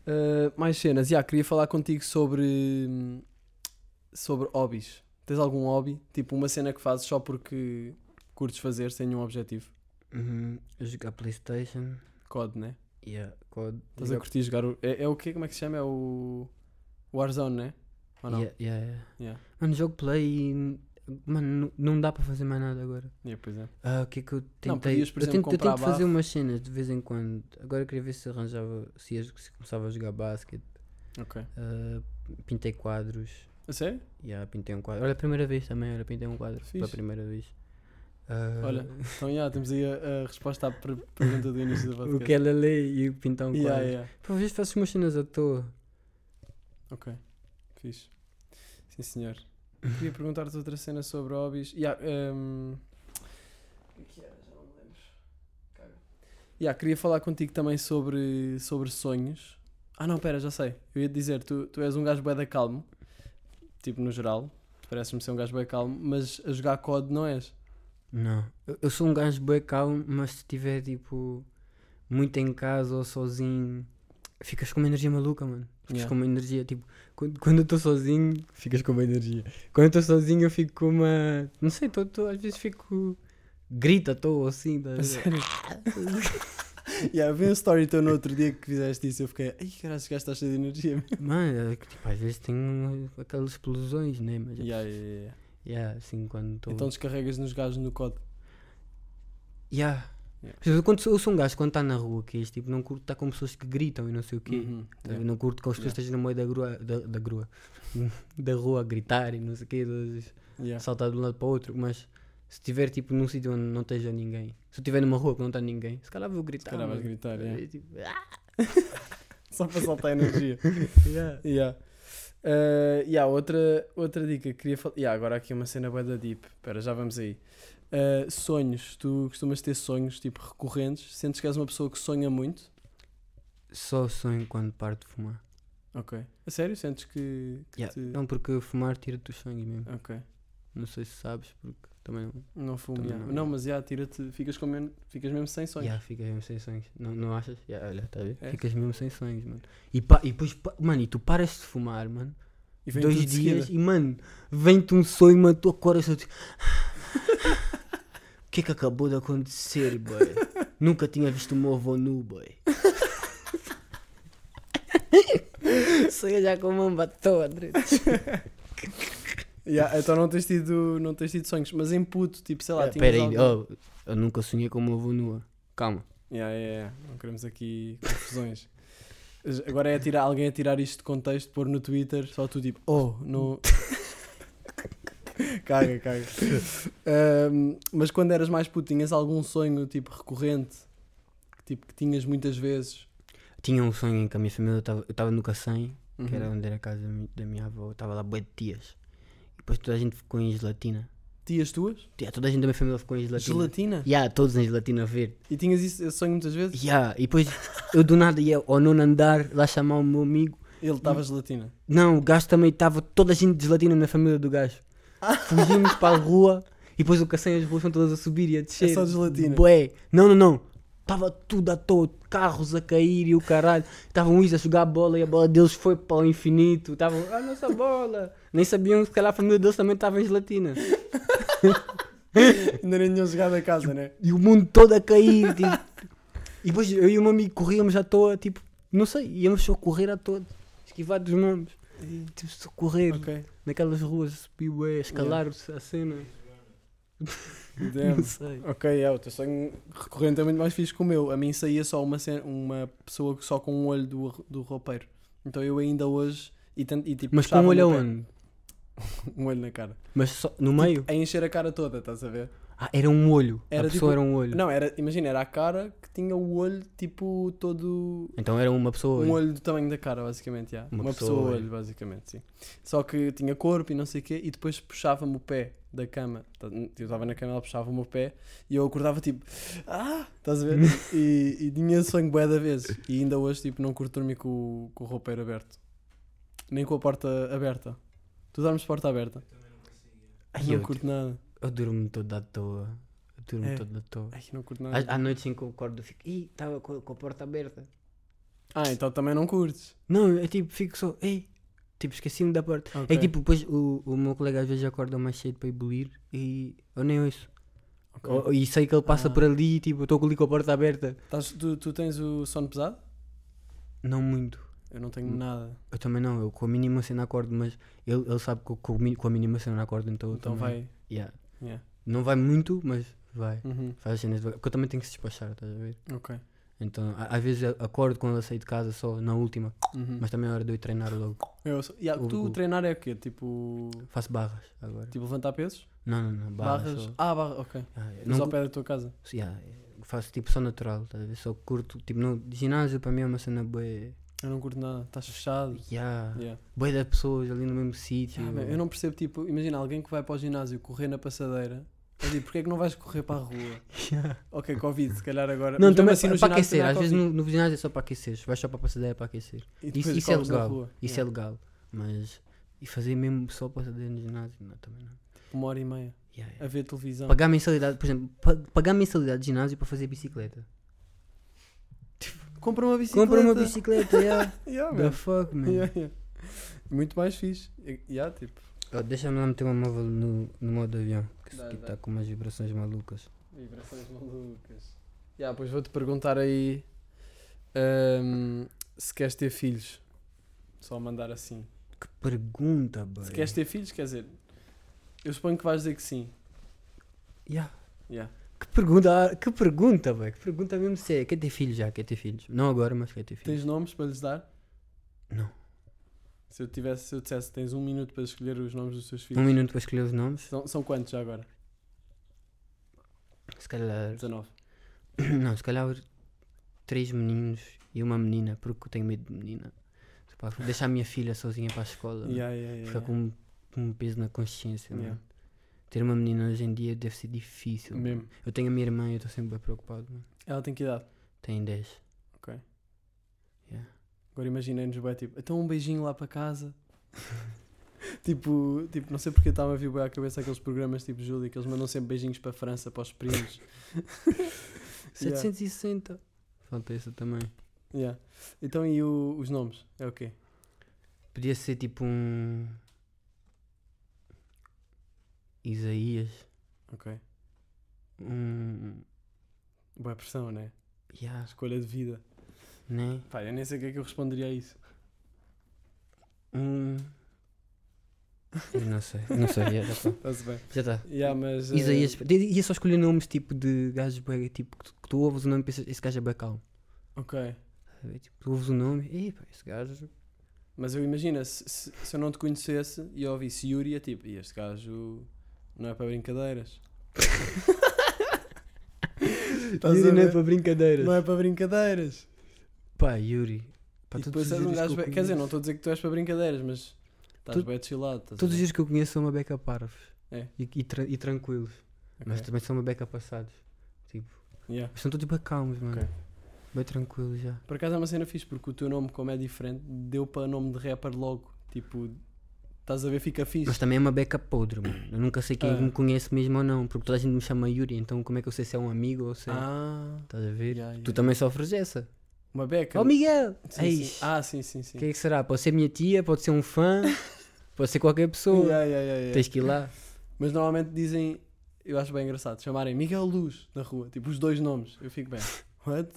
Uh, mais cenas, já, queria falar contigo sobre. hum, sobre hobbies. Tens algum hobby? Tipo, uma cena que fazes só porque curtes fazer sem nenhum objetivo? Uhum, jogar Playstation. COD, né? Yeah, COD. Estás a jogar- curtir jogar o. É, é o quê? Como é que se chama? É o. Warzone, né? Ou não? Yeah, yeah, yeah. Yeah. Mano, jogo play e. Mano, não- não dá para fazer mais nada agora. Yeah, pois é. Ah, o que é que eu tentei? Não, podias, por eu, exemplo, tento, eu tento fazer umas cenas de vez em quando. Agora eu queria ver se arranjava, se, ia- se começava a jogar basquete. Ok. Ah, pintei quadros. A sério? Yeah, pintei um quadro. Olha, a primeira vez também, olha, pintei um quadro. Fixe. Pela primeira vez. Ah, Olha, então já, temos aí a, a resposta à per- pergunta do início do o podcast. que ela lê e o pintar um Yeah, quadro. yeah. Por vezes faço umas cenas à toa. Ok, fixe. Sim, senhor. Queria perguntar-te outra cena sobre hobbies. Yeah, um... O que era? Já não me lembro. Caga. Yeah, queria falar contigo também sobre, sobre sonhos. Ah, não, pera, já sei. Eu ia te dizer, tu, tu és um gajo bué da calmo, tipo no geral. Tu Pareces-me ser um gajo bué calmo, mas a jogar COD não és. Não. Eu, sou um gajo bem calmo, mas se estiver tipo muito em casa ou sozinho, ficas com uma energia maluca, mano. Ficas Yeah. com uma energia, tipo, quando, quando eu estou sozinho, ficas com uma energia. Quando eu estou sozinho, eu fico com uma. Não sei, tô, tô- às vezes fico. Grita à toa assim. tá a A sério? yeah, eu vi um story teu no outro dia que fizeste isso eu fiquei, ai caralho, este gajo está cheio de energia. Mano, é tipo, às vezes tenho aquelas explosões, né? Mas, Yeah, yeah, yeah. yeah, assim, quando estou. Então descarregas nos gajos no COD. Yeah. Yeah. Quando eu sou um gajo quando está na rua, que é este, tipo, não curto estar com pessoas que gritam e não sei o quê. Uhum, Tá yeah. Não curto que as pessoas Yeah. estejam no meio da grua, da, da grua, da rua a gritar e não sei o quê, Yeah. saltar de um lado para o outro, mas se estiver tipo num sítio onde não esteja ninguém, se eu estiver numa rua que não está ninguém, se calhar vou gritar. Se calhar vais gritar, Tá ver? Tipo, ah, Só para soltar energia. yeah. yeah. Uh, yeah, outra, outra dica que queria falar. Yeah, agora aqui uma cena bué da deep. Espera, já vamos aí. Uh, sonhos. Tu costumas ter sonhos tipo recorrentes? Sentes que és uma pessoa que sonha muito? Só sonho quando paro de fumar. Ok. A sério? Sentes que, que Yeah. te... Não, porque fumar tira-te os sonhos mesmo. Ok. Não sei se sabes, porque também não. Não fumo. Também yeah. não, Não, yeah. mas já, tira-te. Ficas, com men... ficas mesmo sem sonhos. Yeah, ficas mesmo sem sonhos. Não, não achas? Yeah, olha, tá a ver? É? Ficas mesmo sem sonhos, mano. E, pa, e depois, pa- mano, e tu paras de fumar, mano. E vem dois dias e mano, vem-te um sonho, mano, tu acordas tu que é que acabou de acontecer, boy? Nunca tinha visto o meu avô nu, boy. Sonha já com a mão bateu, André. Yeah, então não tens, tido, não tens tido sonhos. Mas em puto, tipo, sei lá, Espera aí, algum- oh, eu nunca sonhei com o meu avô nua. Calma. Yeah, yeah, yeah. Não queremos aqui confusões. Agora é tirar, alguém a tirar isto de contexto, pôr no Twitter, só tu tipo, oh, não. caga, caga. Ahm, mas quando eras mais puto, tinhas algum sonho tipo recorrente? Que, tipo, que tinhas muitas vezes? Tinha um sonho em que a minha família. Eu estava no Cacém, que Uhum. era onde era a casa da mi- da minha avó. Eu estava lá bué de tias. E depois toda a gente ficou em gelatina. Tias tuas? Yeah, toda a gente da minha família ficou em gelatina. Gelatina? Yeah, todos em gelatina verde. E tinhas isso, esse sonho muitas vezes? Yeah, e depois eu do nada ia ao nono andar lá chamar o meu amigo. Ele estava gelatina. Não, o gajo também estava toda a gente de gelatina na família do gajo. Fugimos para a rua e depois o cacém as ruas são todas a subir e a descer. É só de gelatina. Bué. Não, não, não. Estava tudo à toa, carros a cair e o caralho. Estavam uns a jogar bola e a bola deles foi para o infinito. Estavam, a nossa bola. Nem sabiam que se calhar a família deles também estava em gelatina. Ainda nem tinham chegado a casa, né? E o mundo todo a cair. tipo. E depois eu e o meu amigo corríamos à toa, tipo, não sei, íamos só correr à toa, esquivar dos mamos. Tipo, só correr Ok. naquelas ruas, subir, bué, escalar a cena. Damn. Não sei. Ok, é, o teu sonho recorrente é muito mais fixe que o meu. A mim saía só uma, cena- uma pessoa só com um olho do, do roupeiro. Então eu ainda hoje. E, tant- e, tipo, Mas com puxava um olho no pé. aonde? um olho na cara. Mas só no meio? A encher a cara toda, estás a ver? Ah, era um olho. Era a pessoa tipo- era um olho. Não, era, imagina, era a cara que tinha o olho tipo todo. Então era uma pessoa. Um olho do tamanho da cara, basicamente, já. Uma Uma, pessoa pessoa, olho. olho, basicamente, sim. Só que tinha corpo e não sei o quê, e depois puxava-me o pé da cama. Tá- Eu estava na cama, ela puxava-me o pé e eu acordava tipo, ah, estás a ver? e, e tinha sonho bué da vezes. E ainda hoje, tipo, não curto dormir com, o- com o roupeiro aberto. Nem com a porta aberta. Tu dormes porta aberta? Ai, não eu, curto nada. Eu durmo todo à toa. Eu durmo É. todo à toa. Ai, não curto nada. À, à noite sim que eu acordo eu fico. Ih, estava com, com a porta aberta. Ah, então também não curtes. Não, é tipo, fico só. Ei, tipo, esqueci-me da porta. É que tipo, depois o, o meu colega às vezes acorda mais cedo para ir bolir e eu nem ouço. Ok. Ou- E sei que ele passa Ah. por ali e tipo, eu estou ali com a porta aberta. Estás- tu, tu tens o sono pesado? Não muito. Eu não tenho nada. Eu também não, eu com a mínima cena acordo, mas ele, ele sabe que eu com, a mínima cena acordo, então eu Então também- vai. Yeah. Yeah. Não vai muito, mas vai. Uhum. Faz as cenas devagar. Porque eu também tenho que se despachar, estás a ver? Ok. Então, às vezes acordo quando eu saio de casa só na última, Uhum. mas também é hora de eu treinar logo. Eu sou- Yeah, o- tu o- treinar é o quê? Tipo. Faço barras agora. Tipo levantar pesos? Não, não, não, barras. Barras? só. Ah, barra, ok. Ah, Mas não ao pé da tua casa. yeah, faço tipo só natural, estás a ver? Só curto, tipo, não, ginásio para mim é uma cena boa. Eu não curto nada. Estás fechado. Yeah. Yeah. Boa de pessoas ali no mesmo sítio. Ah, bem, eu não percebo, tipo, imagina alguém que vai para o ginásio correr na passadeira. Eu digo, porquê é que não vais correr para a rua? Yeah. Ok, Covid, se calhar agora. Não, Mas também assim, no para ginásio aquecer. Às vezes no, no ginásio é só para aquecer. Vais só para a passadeira para aquecer. Isso, isso é legal. Isso Yeah. é legal. Mas. E fazer mesmo só passadeira no ginásio? Não, também não. Uma hora e meia. Yeah, yeah. A ver televisão. Pagar mensalidade, por exemplo, pa- pagar mensalidade de ginásio para fazer bicicleta. Compra uma bicicleta. Compra uma bicicleta, yeah. Yeah, The man. fuck, man. Yeah, yeah. Muito mais fixe. Yeah, tipo. Oh, Deixa-me lá meter o móvel no, no modo avião. Que isso aqui está com umas vibrações malucas. Vibrações malucas. Yeah, pois vou-te perguntar aí ahm, se queres ter filhos. Só mandar assim. Que pergunta, boy. Se queres ter filhos, quer dizer, eu suponho que vais dizer que sim. Yeah. Yeah. Que pergunta, que pergunta, boy. Que pergunta mesmo séria. Quer ter filhos já? Quer ter filhos? Não agora, mas quer ter filhos. Tens nomes para lhes dar? Não. Se eu, tivesse, se eu dissesse tens um minuto para escolher os nomes dos teus filhos. Um minuto para escolher os nomes. São, são quantos já agora? Se calhar. 19. Não, se calhar três meninos e uma menina, porque eu tenho medo de menina. Pá, deixar a minha filha sozinha para a escola. Yeah, yeah, yeah, Ficar com um, um peso na consciência. Yeah. mano. Ter uma menina hoje em dia deve ser difícil. Mesmo. Eu tenho a minha irmã e eu estou sempre bem preocupado. mano. Ela tem que idade? Tem 10. Ok. Yeah. Agora imaginei-nos bem, tipo, então um beijinho lá para casa. tipo, tipo, não sei porque estava a vir bem à cabeça aqueles programas tipo Júlia, que eles mandam sempre beijinhos para a França, para os primos. 760. Falta essa também. Yeah. Então e o- os nomes? É o quê? Podia ser tipo um. Isaías. Ok. Um. Boa pressão, né? Yeah, Escolha de vida. né? Pá, eu nem sei o que é que eu responderia a isso. Um. Eu não sei, não sei, já está. Está-se bem. Já está. Yeah, mas. eh, Isaías, ia só escolher nomes tipo de gajos bué, tipo que tu, que tu ouves o nome e pensas, esse gajo é bem calmo. Ok. Tipo, tu ouves o nome e pá, esse gajo. Mas eu imagino, se, se, se eu não te conhecesse e ouvisse Yuri, é tipo, e este gajo não é para brincadeiras. Yuri não é para brincadeiras. Não é para brincadeiras. Pá, Yuri. Pá, e depois és um que gajo. bem- Quer dizer, não estou a dizer que tu és para brincadeiras, mas estás Tu- bem chillado. Todos os dias que eu conheço são uma beca parvos. É. E, e, tra- e tranquilos. Mas Ok. também são uma beca passados. Tipo, Yeah. mas são todos bem calmos, mano. Ok. Bem tranquilos já. Por acaso é uma cena fixe, porque o teu nome, como é diferente, deu para nome de rapper logo. Tipo, estás a ver, fica fixe. Mas também é uma beca podre, mano. Eu nunca sei quem que Ah. me conhece mesmo ou não. Porque toda a gente me chama Yuri, então como é que eu sei se é um amigo ou se é. Ah, Estás a ver? yeah, Tu yeah. também sofres essa. uma beca. Ó Miguel! Sim, Ei, sim. Ah, sim, sim, sim. Quem é que será? Pode ser minha tia, pode ser um fã, pode ser qualquer pessoa. Yeah. Tens que ir lá. Mas normalmente dizem, eu acho bem engraçado, chamarem Miguel Luz na rua, tipo os dois nomes. Eu fico bem. What?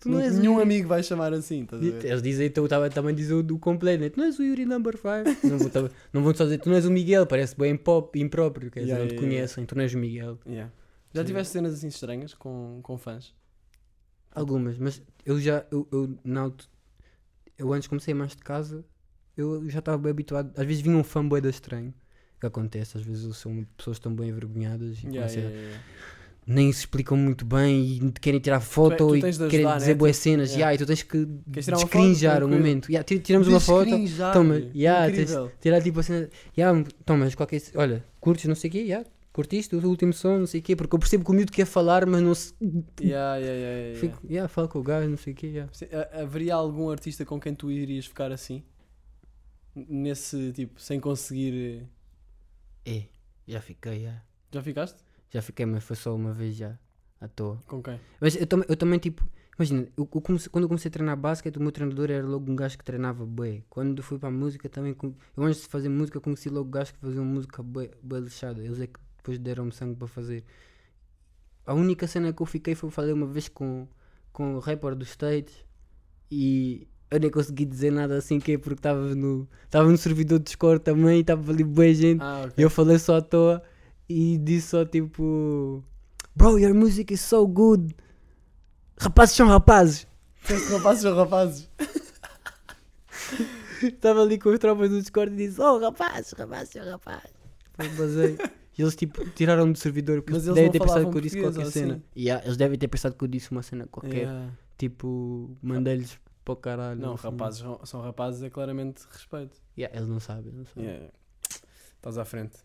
Tu não és Nenhum amigo vai chamar assim, estás a ver? Eles dizem, então estava também a dizer o do completo, né? Tu não és o Yuri number 5. não, vou, tava- não vão só dizer, tu não és o Miguel, parece bem pop, impróprio, quer dizer, Yeah, não te yeah, yeah. conhecem, tu não és o Miguel. Já Sim. tiveste cenas assim estranhas com, com fãs? Algumas, mas eu já, eu, eu, na eu antes comecei mais de casa, eu já estava bem habituado. Às vezes vinha um fã da estranho. Que acontece, às vezes são pessoas tão bem envergonhadas e Yeah, nem se explicam muito bem e querem tirar foto tu e tens de querem ajudar, dizer né? boas Tipo, cenas. yeah. Yeah, e tu tens que descrinjar o Tranquilo. momento. Yeah, ti- tiramos uma foto, toma, yeah, tens- tirar tipo a cena. Yeah, tomas qualquer. Olha, curtes não sei o quê, yeah, curtiste o último som, não sei o quê, porque eu percebo que o miúdo quer falar, mas não se. Yeah, yeah, yeah, yeah. Fico, yeah, fala com o gajo, não sei o quê. Yeah. Haveria algum artista com quem tu irias ficar assim? Nesse tipo, sem conseguir. eh, É, já fiquei, yeah. Já ficaste? Já fiquei, mas foi só uma vez já, à toa. Com quem? Mas eu, também- eu também, tipo, imagina, eu, eu comecei- quando eu comecei a treinar basquete, o meu treinador era logo um gajo que treinava bem. Quando fui para a música, também, eu antes de fazer música, conheci logo gajos que faziam música bem, bem lixada. Eles é que depois deram-me sangue para fazer. A única cena que eu fiquei foi fazer uma vez com, com o rapper dos States e eu nem consegui dizer nada assim que é porque estava no, no servidor de Discord também e estava ali bem gente. Ah, E ok. eu falei só à toa e disse só tipo Bro, your music is so good. Rapazes são rapazes. Rapazes são rapazes. Estava ali com as tropas do Discord e disse Oh rapazes, rapazes são rapazes. Basei. E eles tipo tiraram do servidor porque eles devem ter pensado que eu disse qualquer cena. assim? Yeah, eles devem ter pensado que eu disse uma cena qualquer. Yeah. Tipo, mandei-lhes para o caralho. Não, assim. rapazes são, são rapazes, é claramente respeito. Yeah, eles não sabem, não sabem. Yeah. Estás à frente.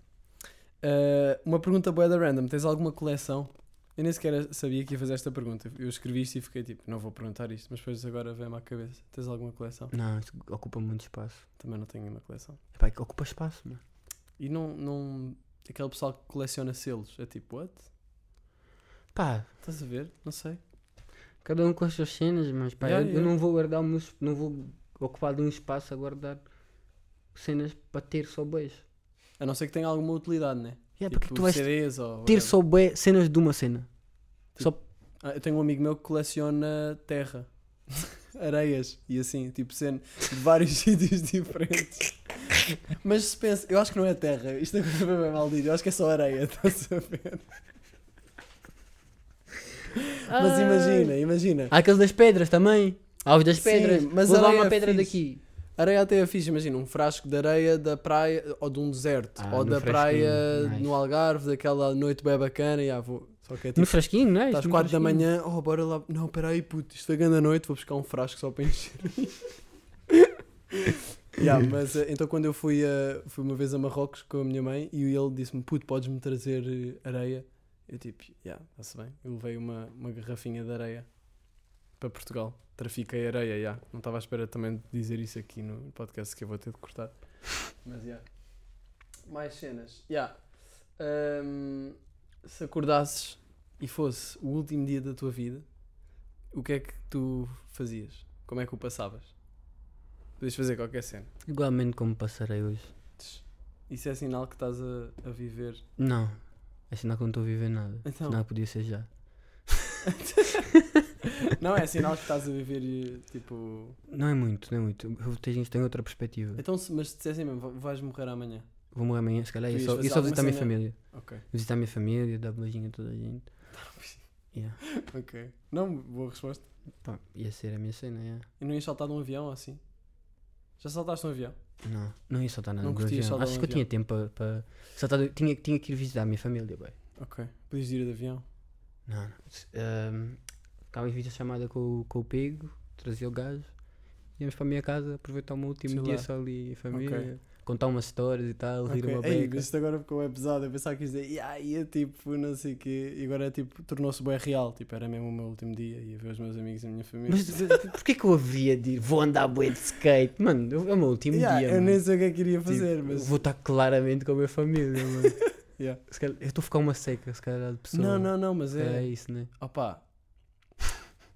Uh, uma pergunta boa da random: tens alguma coleção? Eu nem sequer sabia que ia fazer esta pergunta. Eu escrevi isto e fiquei tipo, não vou perguntar isto, mas depois agora vem-me à cabeça. Tens alguma coleção? Não, ocupa muito espaço. Também não tenho nenhuma coleção. Epá, que ocupa espaço, mano. E não, não. Aquele pessoal que coleciona selos é tipo, what? Pá, Estás a ver? Não sei. Cada um com as suas cenas, mas pá, Yeah, eu, eu yeah. não vou guardar o meu, não vou ocupar de um espaço a guardar cenas para ter só beijo. A não ser que tenha alguma utilidade, né? Yeah, tipo porque tu vais CDs ou. ter whatever. só bué cenas de uma cena. Ah, eu tenho um amigo meu que coleciona terra, areias e assim, tipo, cena de vários sítios diferentes. Mas se pensa, eu acho que não é terra, isto agora foi bem maldito, eu acho que é só areia, estás a ver? Mas Ai. imagina, imagina. Há aqueles das pedras também. Há os das Sim, pedras. mas Vou levar areia uma é pedra fixe. daqui. Areia até é fixe, imagina, um frasco de areia da praia ou de um deserto, Ah, ou no da fresquinho, praia nice. no Algarve, daquela noite bem bacana, e ah, vou. Só que é No tipo, frasquinho, não é? Estás No 4 da frasquinho. manhã, oh, bora lá. Não, peraí, puto, isto foi grande a noite, vou buscar um frasco só para encher. yeah, mas eh, então quando eu fui, a, fui uma vez a Marrocos com a minha mãe e ele disse-me, puto, podes-me trazer eh, areia? Eu tipo, yeah, está-se bem. Eu levei uma, uma garrafinha de areia para Portugal. Trafiquei areia, yeah. Não estava à espera também de dizer isso aqui no podcast que eu vou ter de cortar. Mas, yeah. Mais cenas. Yeah. Ahm, se acordasses e fosse o último dia da tua vida, o que é que tu fazias? Como é que o passavas? Podias fazer qualquer cena. Igualmente como passarei hoje. Isso é sinal que estás a, a viver. Não. É sinal que não estou a viver nada. Então. Senão podia ser já. Não, é sinal que estás a viver tipo. Não é muito, não é muito. Eu tenho, tenho outra perspectiva. Então, se- mas se dissessem mesmo, "Va- vais morrer amanhã. Vou morrer amanhã, se calhar. Tu Eu ias só, fazer só visitar a minha cena? família. Ok, Visitar a minha família, dar beijinho a toda a gente. Yeah. ok. Não, boa resposta. Pá, ia ser a minha cena, yeah. E não ias saltar de um avião ou assim? Já saltaste um avião? Não, não ia soltar nada Não do curtias avião. saltar Acho que eu tinha tempo para. saltar do- tinha, tinha que ir visitar a minha família, bem. Ok. Podias ir de avião? Não, não. Ahm, Ficava em vídeo chamada com, o- com o Pego, trazia o gajo, íamos para a minha casa, aproveitar o meu último Chilar. dia só ali em família, Ok. contar umas histórias e tal, rir Ok. uma Ei, beca. isto agora ficou é pesado. Eu pensava que ia dizer, "Ya, ia tipo, não sei o quê. E agora tipo, tornou-se bem real. Tipo, era mesmo o meu último dia. Ia ver os meus amigos e a minha família. Mas porquê que eu havia de ir? Vou andar bué de skate? Mano, é o meu último Ya, dia, eu mano. nem sei o que é que iria Tipo, fazer, mas. Vou estar claramente com a minha família, mano. Se calhar- eu estou a ficar uma seca, se calhar, de pessoa. Não, não, não, mas é. é isso, né? Opa.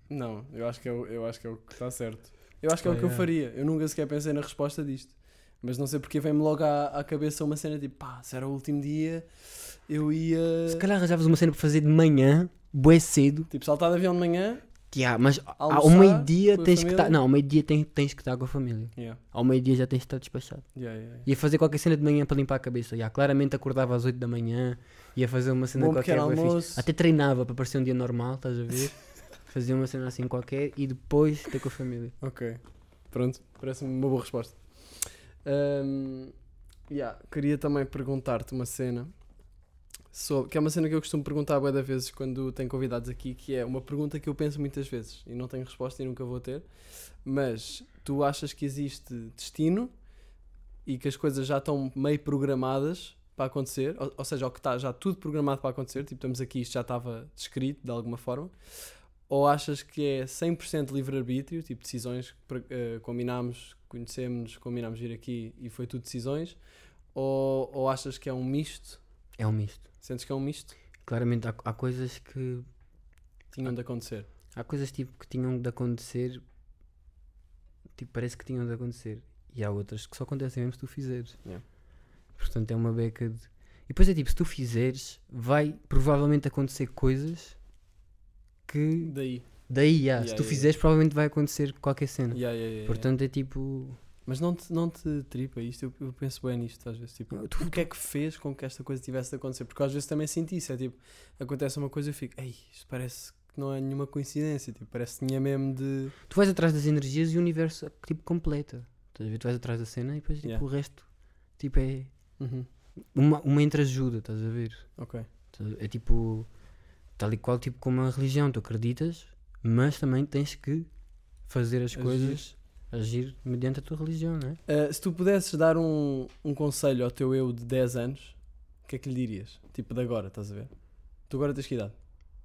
Não, eu acho que é o, eu acho que é o que está certo. Eu acho que é o que eu é. faria. Eu nunca sequer pensei na resposta disto. Mas não sei porque vem-me logo à, à cabeça uma cena tipo, pá, se era o último dia, eu ia. Se calhar arranjavas uma cena para fazer de manhã, bué cedo. Tipo, saltar de avião de manhã. Yeah, mas ao meio-dia tens que estar. família? Não, ao meio-dia tens, tens que estar com a família. Yeah. Ao meio-dia já tens de estar despachado. Yeah, yeah. Ia fazer qualquer cena de manhã para limpar a cabeça. Yeah, claramente acordava às 8 da manhã, ia fazer uma cena Bom qualquer. Até treinava para parecer um dia normal, estás a ver? Fazia uma cena assim qualquer e depois ter com a família. Ok. Pronto, parece-me uma boa resposta. Ahm, yeah, queria também perguntar-te uma cena. sobre- que é uma cena que eu costumo perguntar bué da vezes quando tenho convidados aqui, que é uma pergunta que eu penso muitas vezes e não tenho resposta e nunca vou ter. Mas tu achas que existe destino e que as coisas já estão meio programadas para acontecer? Ou, ou seja, ou que está já tudo programado para acontecer, tipo, estamos aqui, isto já estava descrito de alguma forma? Ou achas que é 100% livre-arbítrio, tipo decisões que pre- eh, combinámos, conhecemos, combinámos vir aqui e foi tudo decisões? Ou, ou achas que é um misto? É um misto. Sentes que é um misto? Claramente há, há coisas que. Tinham de acontecer. Há coisas tipo que tinham de acontecer. Tipo, parece que tinham de acontecer. E há outras que só acontecem mesmo se tu fizeres. Yeah. Portanto é uma beca de. E depois é tipo, se tu fizeres, vai provavelmente acontecer coisas que. Daí. Daí, yeah, Yeah, se tu yeah, fizeres, provavelmente vai acontecer qualquer cena. Portanto é tipo. Mas não te, não te tripa isto? Eu, eu penso bem nisto às vezes. Tipo, Tu- o que é que fez com que esta coisa tivesse de acontecer? Porque às vezes também senti isso. É tipo, acontece uma coisa e eu fico, ei, isto parece que não é nenhuma coincidência. Tipo, parece que tinha mesmo de. Tu vais atrás das energias e o universo tipo completa. Estás a ver? Tu vais atrás da cena e depois tipo, o resto tipo, é Uhum. uma, uma entreajuda, estás a ver? Ok. É tipo tal e qual tipo como a religião, tu acreditas, mas também tens que fazer as Agir. coisas, agir mediante a tua religião, não é? Uh, se tu pudesses dar um, um conselho ao teu eu de 10 anos, o que é que lhe dirias? Tipo, de agora, estás a ver? Tu agora tens que idade?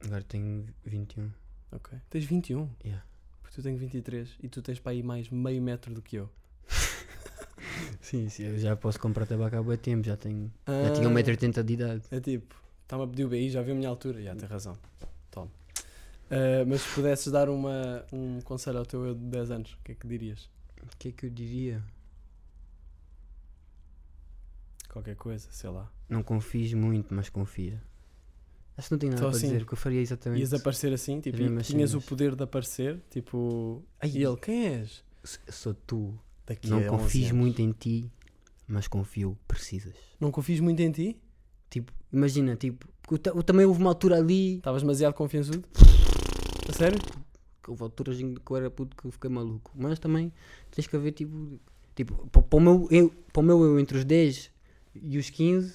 Agora tenho 21. Ok. Tens 21? Yeah. Porque tu tenho 23 e tu tens para aí mais meio metro do que eu. Sim, sim, eu já posso comprar tabaco há bom tempo, já tenho. Já Ah, tinha 1,80m de idade. É tipo, está-me a pedir o BI, já viu a minha altura? Já, tem razão. Toma. Uh, mas se pudesses dar uma, um conselho ao teu eu de 10 anos, o que é que dirias? O que é que eu diria? Qualquer coisa, sei lá. Não confies muito, mas confia. Acho que não tenho nada Então, para assim, dizer, porque eu faria exatamente. Ias aparecer assim, tipo, tinhas o poder de aparecer, tipo, Ai, e ele, quem és? Sou tu. Daqui não a 11 confies muito em ti, mas confio, precisas. Não confies muito em ti? Tipo, imagina, tipo, eu, ta- eu também houve uma altura ali, Estavas demasiado confiançudo? A sério? houve alturas em que eu era puto que eu fiquei maluco, mas também tens que haver tipo, tipo para, o meu eu, para o meu eu entre os 10 e os 15,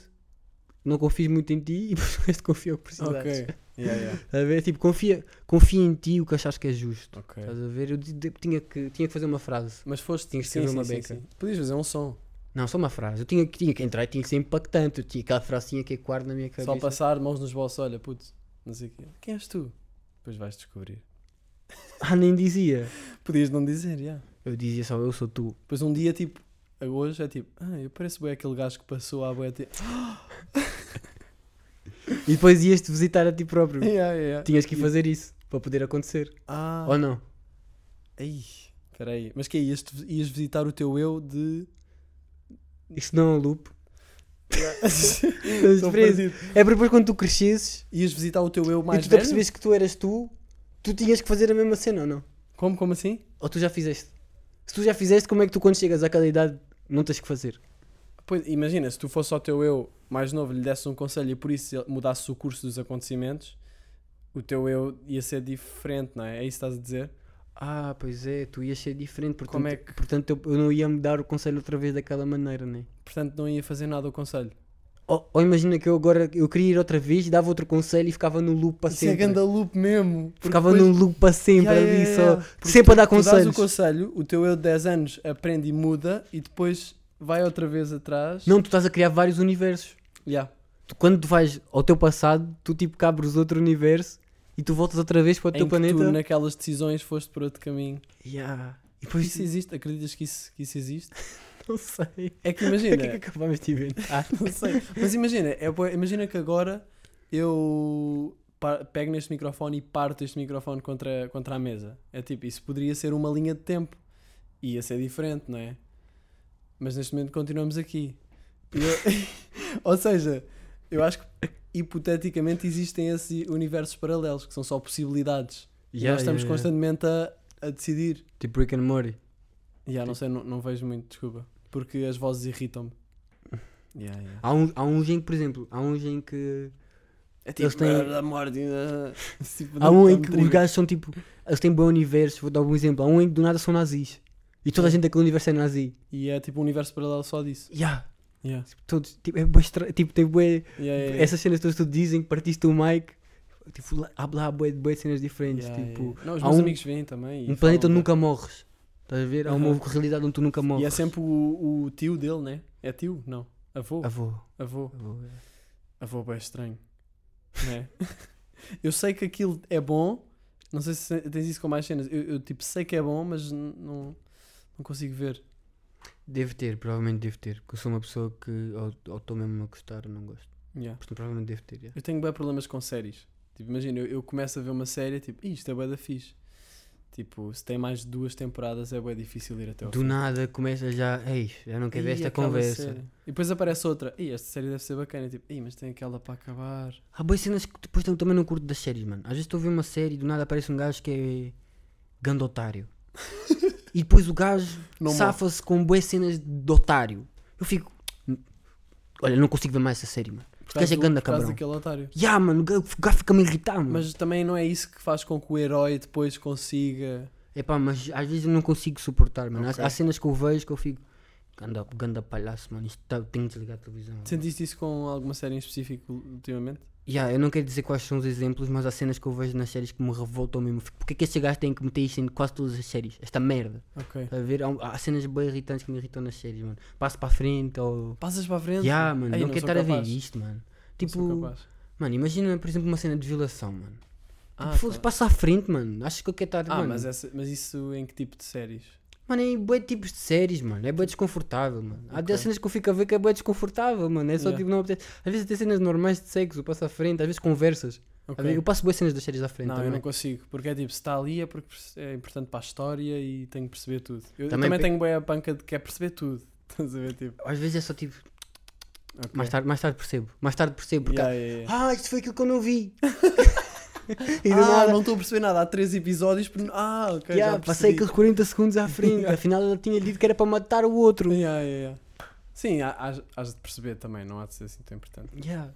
não confies muito em ti e depois o resto confia o que precisares. Ok. Yeah, yeah. A ver? Tipo, confia, confia em ti o que achas que é justo. Ok. Estás a ver? Eu tinha que, tinha que fazer uma frase. Mas foste. Tinha que escrever sim, uma sim, beca. sim. Podias fazer um som. Não, só uma frase. Eu tinha, que- tinha que entrar e tinha que ser impactante. Eu tinha aquela frase tinha que ecoar na minha cabeça. Só passar, mãos nos bolsos, olha, puto, não sei o quê. Quem és tu? Depois vais descobrir. Ah, nem dizia. Podias não dizer, já. Eu dizia só, eu sou tu. Depois um dia, tipo, hoje é tipo, ah, eu pareço bem aquele gajo que passou à boia. Tipo, E depois ias-te visitar a ti próprio. yeah, yeah. Tinhas que ir fazer isso para poder acontecer. Ah, Ou não? Ei, peraí. Mas que é? Ias, ias visitar o teu eu de. Isso não é um loop. Preso. É porque depois quando tu cresces Ias visitar o teu eu e mais tu te velho? que tu eras tu, tu tinhas que fazer a mesma cena ou não? Como, como assim? Ou tu já fizeste? Se tu já fizeste, como é que tu quando chegas àquela idade não tens que fazer? Pois, imagina, se tu fosse ao teu eu mais novo, lhe desse um conselho e por isso mudasse o curso dos acontecimentos, o teu eu ia ser diferente, não é? É isso que estás a dizer? Ah, pois é, tu ias ser diferente, portanto, Como é que- portanto eu, eu não ia me dar o conselho outra vez daquela maneira, né? Portanto, não ia fazer nada o conselho. Ou, ou imagina que eu agora eu queria ir outra vez, dava outro conselho e ficava no loop para Isso é sempre. ganda loop mesmo. ficava depois- no loop para sempre Yeah, ali, yeah, só. Porque sempre a dar Tu dás o conselhos. conselho, o teu eu de 10 anos aprende e muda e depois vai outra vez atrás. Não, tu estás a criar vários universos. Yeah. Tu, quando tu vais ao teu passado, tu tipo cabres outro universo e tu voltas outra vez para o Em teu que planeta. tu naquelas decisões foste por outro caminho. Yeah. E depois Isso existe? Acreditas que isso, que isso existe? não sei. É que O que é imagina. que acabamos de inventar? Não sei. Mas imagina, é, imagina que agora eu pego neste microfone e parto este microfone contra, contra a mesa. É tipo, isso poderia ser uma linha de tempo. Ia ser diferente, não é? Mas neste momento continuamos aqui. Eu- Ou seja, eu acho que hipoteticamente existem esses universos paralelos que são só possibilidades. e Yeah, nós estamos yeah, constantemente a, a decidir. Tipo Rick and Morty. E yeah, não sei, não, não vejo muito, desculpa. Porque as vozes irritam-me. Yeah, yeah. Há, um, há uns em que, por exemplo, há uns em que. É tipo, Eles têm- "Ah, a morte. ah", tipo, Há um em que os gajos são tipo. Eles têm bom universo, vou dar um exemplo. Há um em que do nada são nazis. E toda a gente daquele universo é nazi. E é tipo um universo paralelo só disso. Yeah. Yeah. Todos, tipo, é estra- tipo, tem bué, Yeah, yeah, essas cenas todas que tu dizem que partiste o mic, tipo, lá- há lá bué, bué cenas diferentes, tipo. Não, os meus um- amigos vêm também. um planeta onde nunca morres, estás a ver? Há uma realidade onde tu nunca morres. E é sempre o, o tio dele, né? É tio? Não. Avô. Avô. Avô. avô é. Avô é estranho. Né? eu sei que aquilo é bom. Não sei se tens isso com mais cenas. Eu, eu, tipo sei que é bom, mas não, não consigo ver. Deve ter, provavelmente deve ter, porque eu sou uma pessoa que ou ou estou mesmo a gostar ou não gosto. Yeah. Portanto, provavelmente deve ter. yeah. Eu tenho bem problemas com séries. Tipo, imagina, eu, eu começo a ver uma série, tipo, "Ih, isto é bué da fixe. Tipo, se tem mais de duas temporadas é bué difícil ir até ao Do fim. nada começa já, ei, já não quero ver esta conversa. série. E depois aparece outra. Ih, esta série deve ser bacana. Tipo, Ih, mas tem aquela para acabar. Há boas cenas que depois eu também não curto das séries, mano. Às vezes estou a ver uma série e do nada aparece um gajo que é gando otário. e depois o gajo safa-se com boas cenas de otário. Eu fico. Olha, não consigo ver mais essa série, mano. Por Este gajo é ganda cabrão. daquele otário. Ya, mano, o gajo fica-me a irritar, mano. Mas também não é isso que faz com que o herói depois consiga. Epá, mas às vezes eu não consigo suportar, mano. Há- Ok. Há, cenas que eu vejo que eu fico. Ganda, ganda palhaço, mano. Isto tá, tenho de desligar a televisão. Sentiste isso com alguma série em específico ultimamente? Ya, eu não quero dizer quais são os exemplos, mas há cenas que eu vejo nas séries que me revoltam mesmo. Fico, Porquê que este gajo tem que meter isto em quase todas as séries? Esta merda. Ok. Tá a ver? Há, há cenas bem irritantes que me irritam nas séries, mano. Passo para a frente ou. Passas para a frente? Ya, mano, Ei, não, quero sou estar a ver capaz. isto, mano. Não sou Tipo, capaz. mano, imagina, por exemplo, uma cena de violação, mano. Ah, Tipo, foda-se, claro. passa à frente, mano. Acho que eu quero estar. Ah, mano, mas, essa, mas isso em que tipo de séries? Mano, é bué tipos de séries, mano. É bem desconfortável, mano. Há Ok. cenas que eu fico a ver que é bem desconfortável, mano. É só Yeah. tipo, não apetece. Às vezes tem cenas normais de sexo, eu passo à frente, às vezes conversas. A Ok. ver, Eu passo boas cenas das séries à frente Não, eu também. não consigo, porque é tipo, se está ali é porque é importante para a história e tenho que perceber tudo. Eu eu Também também, pe- tenho bem a panca de quer perceber tudo. Estás a ver, tipo. Às vezes é só tipo, ok. mais tarde, mais tarde percebo. Mais tarde percebo, porque. Yeah, yeah. Ah, isto foi aquilo que eu não vi. e do ah, nada. não estou a perceber nada. Há três episódios. por- Ah, ok. Yeah, já passei aqueles 40 segundos à frente. Yeah. Afinal, ela tinha dito que era para matar o outro. Yeah, yeah. Sim, há- de perceber também, não há de ser assim tão importante. Yeah.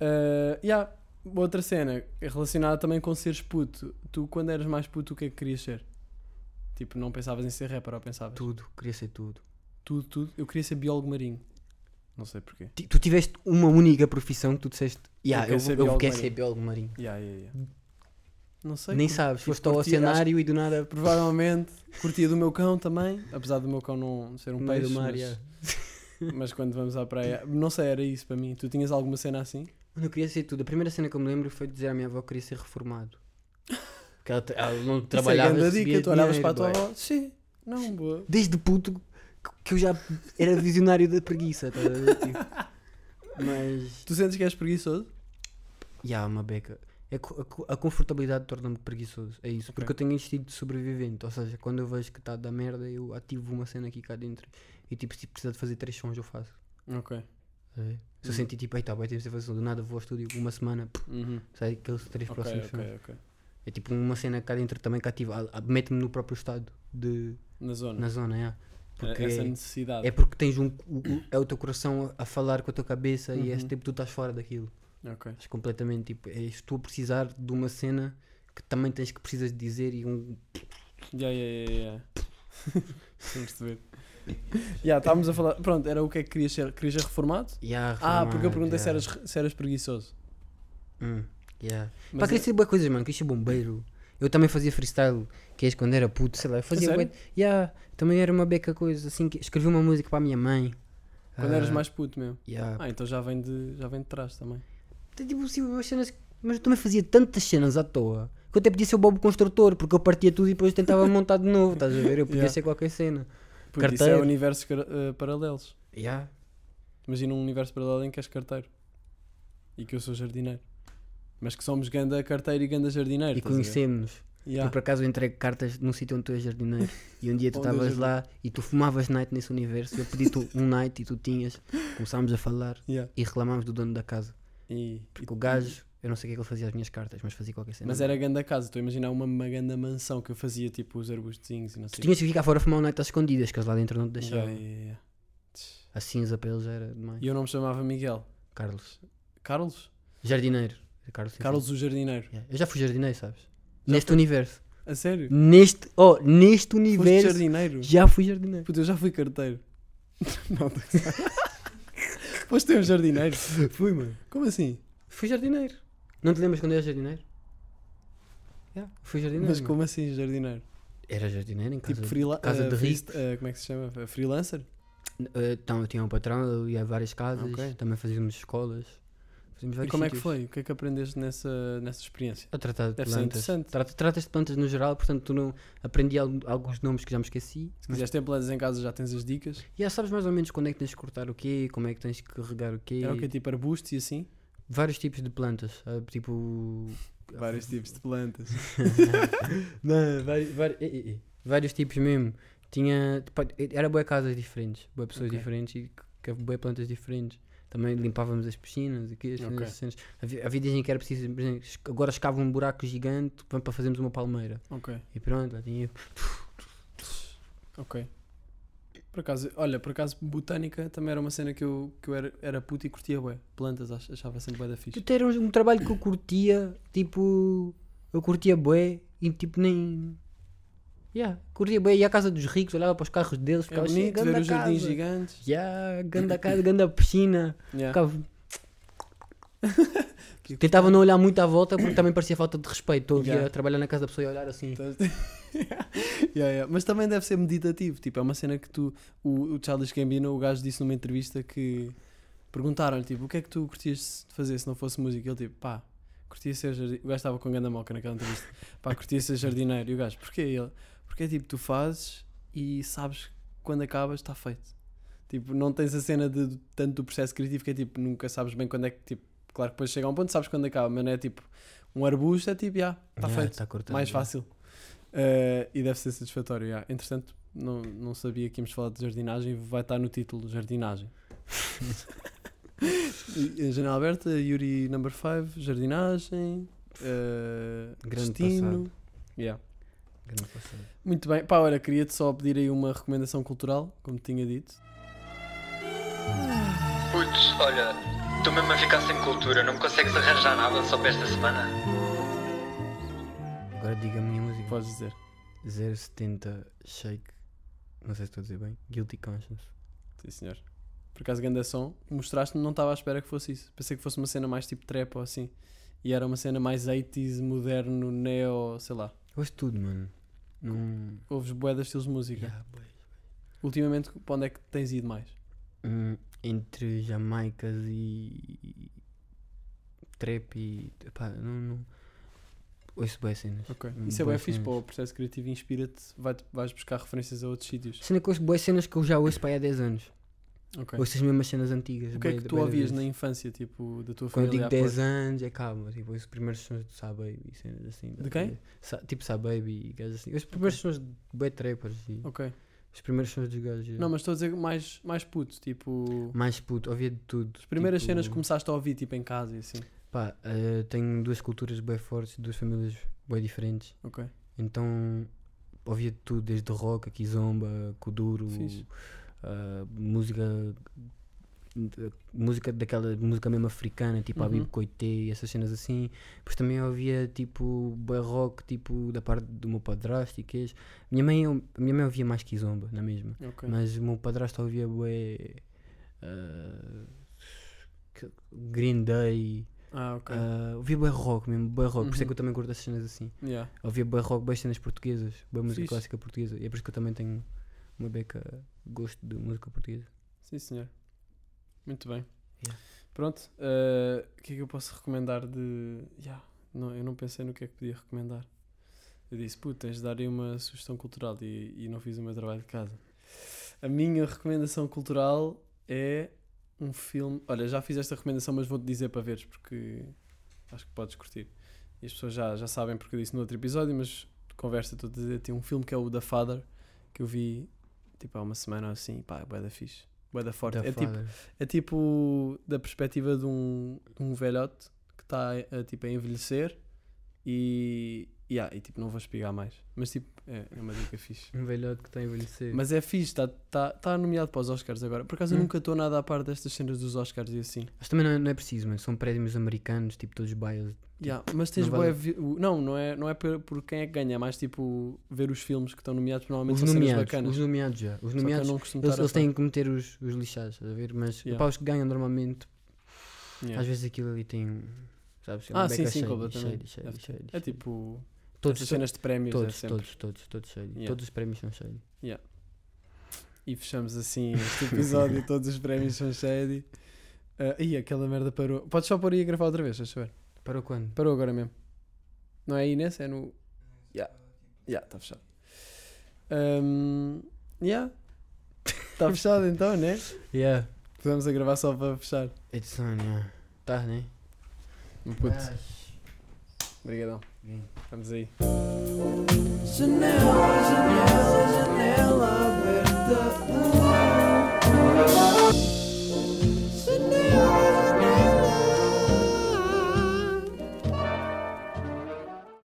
Uh, yeah, outra cena relacionada também com seres puto. Tu, quando eras mais puto, o que é que querias ser? Tipo, não pensavas em ser rapper ou pensavas? Tudo, queria ser tudo. Tudo, tudo. Eu queria ser biólogo marinho. Não sei porquê. Ti- Tu tiveste uma única profissão que tu disseste, yeah, quero eu, ser eu biólogo quero marinho." ser biólogo marinho. Yeah, yeah, yeah. Não sei. Nem sabes, tipo, foste ao oceanário e do nada. provavelmente curtia do meu cão também. Apesar do meu cão não ser um no meio peixe. do mar, mas, yeah. mas quando vamos à praia. Não sei, era isso para mim. Tu tinhas alguma cena assim? Mano, eu queria ser tudo. A primeira cena que eu me lembro foi dizer à minha avó que queria ser reformado. Que ela, tra- ela não trabalhava. Isso é grande recebia dica. Tu olhavas para a dinheiro, tua bué. avó. Sim. Não, boa. Desde puto que- eu já era visionário da preguiça. a ver? Tipo, Mas. Tu sentes que és preguiçoso? E há uma beca. É a, co- a confortabilidade torna-me preguiçoso. É isso. Ok. Porque eu tenho instinto de sobrevivente. Ou seja, quando eu vejo que está da merda, eu ativo uma cena aqui cá dentro. E tipo, se precisar de fazer três sons, eu faço. Ok. Tá a ver? Se eu Uhum. sentir tipo, eita, vai ter fazer do nada vou ao estúdio uma semana, pff, Uhum. sai aqueles três Ok, próximos sons. ok, ok. É tipo uma cena cá dentro também que ativa, a- a- mete-me no próprio estado de, Na zona. na zona, é. Porque Essa é, necessidade. é porque tens um, o, é o teu coração a, falar com a tua cabeça e Uhum. és tipo, tu estás fora daquilo. Ok. Estás completamente tipo, és tu a precisar de uma cena que também tens que precisas de dizer e um. Ya, ya, ya, ya. Sem perceber. Estávamos a falar. Pronto, era o que é que querias ser? Querias ser reformado? Yeah, Ah, porque eu reformado, perguntei se, yeah. eras, se eras preguiçoso. Hum, yeah. Mas Pá, queria é- ser boas coisas, mano. Queria ser bombeiro. Eu também fazia freestyle, que és quando era puto, sei lá. Eu fazia. bué- Yeah, também era uma beca coisa assim. Que escrevi uma música para a minha mãe. Quando Ah, eras mais puto mesmo. yeah. Ah, então já vem de, já vem de trás também. Tipo, assim, umas cenas Mas eu também fazia tantas cenas à toa que eu até podia ser o Bobo Construtor, porque eu partia tudo e depois tentava montar de novo, estás a ver? Eu podia Yeah. ser qualquer cena. Puto, isso é Carteiro. universos car- eh, paralelos. Yeah. Imagina um universo paralelo em que és carteiro. E que eu sou jardineiro. Mas que somos ganda carteiro e ganda jardineiro. E a conhecemos-nos. Ya. Eu por acaso entrego cartas num sítio onde tu és jardineiro. E um dia tu estavas lá e tu fumavas night nesse universo. Eu pedi-te um night e tu tinhas. Começámos a falar Ya. e reclamámos do dono da casa. E, Porque o gajo, eu não sei o que é que ele fazia as minhas cartas, mas fazia qualquer cena. Mas era ganda casa, estou a imaginar uma, uma ganda mansão que eu fazia tipo os arbustozinhos e não sei. Tu tinhas que ficar fora a fumar um night às escondidas, que eles lá dentro não te deixavam. ya, ya. A cinza para eles era demais. E eu não me chamava Miguel. Carlos. Carlos? Jardineiro. Carlos, Carlos o jardineiro. Yeah. Eu já fui jardineiro, sabes? Já Neste foi? universo. A sério? Neste, oh, neste Foste universo jardineiro? já fui jardineiro. Puta, eu já fui carteiro. Não. Foste um jardineiro? Fui, mano. Como assim? Fui jardineiro. Não te lembras quando era jardineiro? Já, fui jardineiro. Mas mano. como assim jardineiro? Era jardineiro em casa. Tipo freela casa eh, de ricos. eh, como é que se chama? Freelancer? Eh, então, eu tinha um patrão, eu ia a várias casas, Ok. também fazíamos escolas. E vários como é que foi? O que é que aprendeste nessa, nessa experiência? A tratar de Deve ser plantas. interessante. Trata- Tratas de plantas no geral, portanto tu não aprendi al- alguns nomes que já me esqueci. Se quiseres ter plantas em casa já tens as dicas. E já sabes mais ou menos quando é que tens que cortar o quê, como é que tens que regar o quê. Era o que tipo arbustos e assim? Vários tipos de plantas, sabe? tipo. Vários tipos de plantas. não, vários, vários, eh, eh, eh, vários tipos mesmo. Tinha. Era boas casas diferentes, boas pessoas Ok. diferentes e boas plantas diferentes. Também limpávamos as piscinas, aqui, as cenas, Ok. as cenas. Havia, havia que era preciso, exemplo, agora escava um buraco gigante para fazermos uma palmeira. ok, E pronto, lá tinha. ok. Por acaso, olha, por acaso botânica também era uma cena que eu, que eu era, era puto e curtia bué. Plantas ach- achava sempre bué da fixe. Tu era um, um trabalho que eu curtia, tipo. Eu curtia bué e tipo nem. Yeah, curtia bué, ia à casa dos ricos, olhava para os carros deles, É ficava bonito "Chega, ver os jardins casa." gigantes. Yeah, ganda casa, ganda piscina. Yeah. Ficava- Tentava não olhar muito à volta porque também parecia falta de respeito. Estou Yeah. a trabalhar na casa da pessoa e olhar assim. Yeah, yeah. Mas também deve ser meditativo. Tipo, é uma cena que tu. O, o Charles Gambino, o gajo disse numa entrevista que perguntaram-lhe tipo, o que é que tu curtias de fazer se não fosse música? Ele tipo, pá, curtia ser jardineiro. O gajo estava com ganda moca naquela entrevista. Pá, curtia ser jardineiro. E o gajo, porquê? Ele, porque é tipo, tu fazes e sabes que quando acabas está feito. Tipo, não tens a cena de, tanto do processo criativo que é tipo, nunca sabes bem quando é que tipo. Claro que depois chega a um ponto, sabes quando acaba, mas não é tipo um arbusto, é tipo, já, está Yeah, feito tá cortado, mais yeah. fácil. Eh, e deve ser satisfatório. yeah. Entretanto, não, não sabia que íamos falar de jardinagem, vai estar no título jardinagem. Janela aberta, Yuri number 5, jardinagem, eh, Grande destino. Yeah. Muito bem, pá, olha, queria-te só pedir aí uma recomendação cultural, como tinha dito. Putz, olha, estou mesmo a ficar sem cultura, não me consegues arranjar nada só para esta semana? Agora diga a minha música. Podes dizer. 070 Shake. Não sei se estou a dizer bem. Guilty Conscience. Sim, senhor. Por acaso, grande som, mostraste-me, não estava à espera que fosse isso. Pensei que fosse uma cena mais tipo trap ou assim. E era uma cena mais 80s, moderno, neo, sei lá. Eu de tudo, mano. Não. Ouves bué de estilos de música. Yeah, boy. Ultimamente, para onde é que tens ido mais? Hum, entre Jamaicas e. Trap e. Pá, não. não... Ouço boas cenas. Ok. Hum, Isso é bem fixe, pô, o processo criativo inspira-te, vai vais buscar referências a outros sítios. Cena que ouço boas cenas que eu já ouço para aí há 10 anos. Ok. Ouço as mesmas cenas antigas. O que é que tu ouvias na infância, tipo, da tua Quando eu família? digo à 10 porta? anos, é calma. Tipo, os primeiros sons de Sababy e cenas assim. De quem? Sa tipo Sababy e gajos assim. Os primeiros sons de bué trappers e Ok. os primeiros sons dos gajos. Não, mas estou a dizer mais, mais puto, tipo... Mais puto, ouvia de tudo. As primeiras tipo, cenas que começaste a ouvir, tipo, em casa e assim. Pá, eh, tenho duas culturas bem fortes, duas famílias bem diferentes. Ok. Então ouvia de tudo, desde rock, a kizomba, kuduro, Fixe. Ah, música música daquela música mesmo africana, tipo Uhum. Habib Koité, essas cenas assim. Depois também ouvia tipo boy rock, tipo da parte do meu padrasto e queijo. Minha mãe, eu- minha mãe ouvia mais kizomba, na mesma. Ok. Mas o meu padrasto ouvia bué ah, que- Green Day, Ah, ok. ah, ouvia bué rock mesmo, bué rock, por isso é Uhum. que eu também curto as cenas assim. Yeah. Ouvia bué rock, bué cenas portuguesas, bué música Fixe. clássica portuguesa, e é por isso que eu também tenho uma beca gosto de música portuguesa. Sim, senhor. Muito bem. Yeah. Pronto. eh, O que é que eu posso recomendar de. Yeah, não, eu não pensei no que é que podia recomendar. Eu disse, puta, tens de dar aí uma sugestão cultural e, e não fiz o meu trabalho de casa. A minha recomendação cultural é um filme. Olha, já fiz esta recomendação, mas vou-te dizer para veres porque acho que podes curtir. E as pessoas já, já sabem porque eu disse no outro episódio, mas conversa estou a dizer: tem um filme que é o The Father que eu vi tipo há uma semana ou assim. Pá, é bué da fixe. Bué da forte. É tipo, é tipo da perspectiva de um, um velhote que está tipo, a envelhecer E, yeah, e tipo, não vou espigar mais. Mas tipo, é, é uma dica fixe. Um velhote que está a envelhecer. Mas é fixe, está tá, tá nomeado para os Oscars agora. Por acaso eu Hum. nunca estou nada à par destas cenas dos Oscars e assim. Mas também não é, não é preciso, mas são prémios americanos, tipo todos biased. Yeah, mas tens não vale- Não, não é, não é por, por quem é que ganha, é mais tipo ver os filmes que estão nomeados, normalmente Os são nomeados, bacanas. os nomeados já. Os eu nomeados, eles, eles têm que meter os, os lixados, a ver? Mas Yeah. para os que ganham normalmente, Yeah. às vezes aquilo ali tem. Sabes? Ah, uma sim, sim, completamente. ter. shady, É tipo. Todos, essas cenas de prémios é todos, sempre. todos, todos, todos shady. Yeah. Todos os prémios são shady. E fechamos assim este episódio. todos os prémios são shady. Uh, ih, aquela merda parou. Podes só pôr aí a gravar outra vez, deixa eu ver. Para quando? Parou agora mesmo. Não é aí nesse? É no. Ya, ya, está fechado. Um, yeah. Está fechado então, né? Yeah. Podemos a gravar só para fechar. It's on, yeah. Tá, né? Um puto. Obrigadão. Vamos aí. Janela, janela, janela aberta.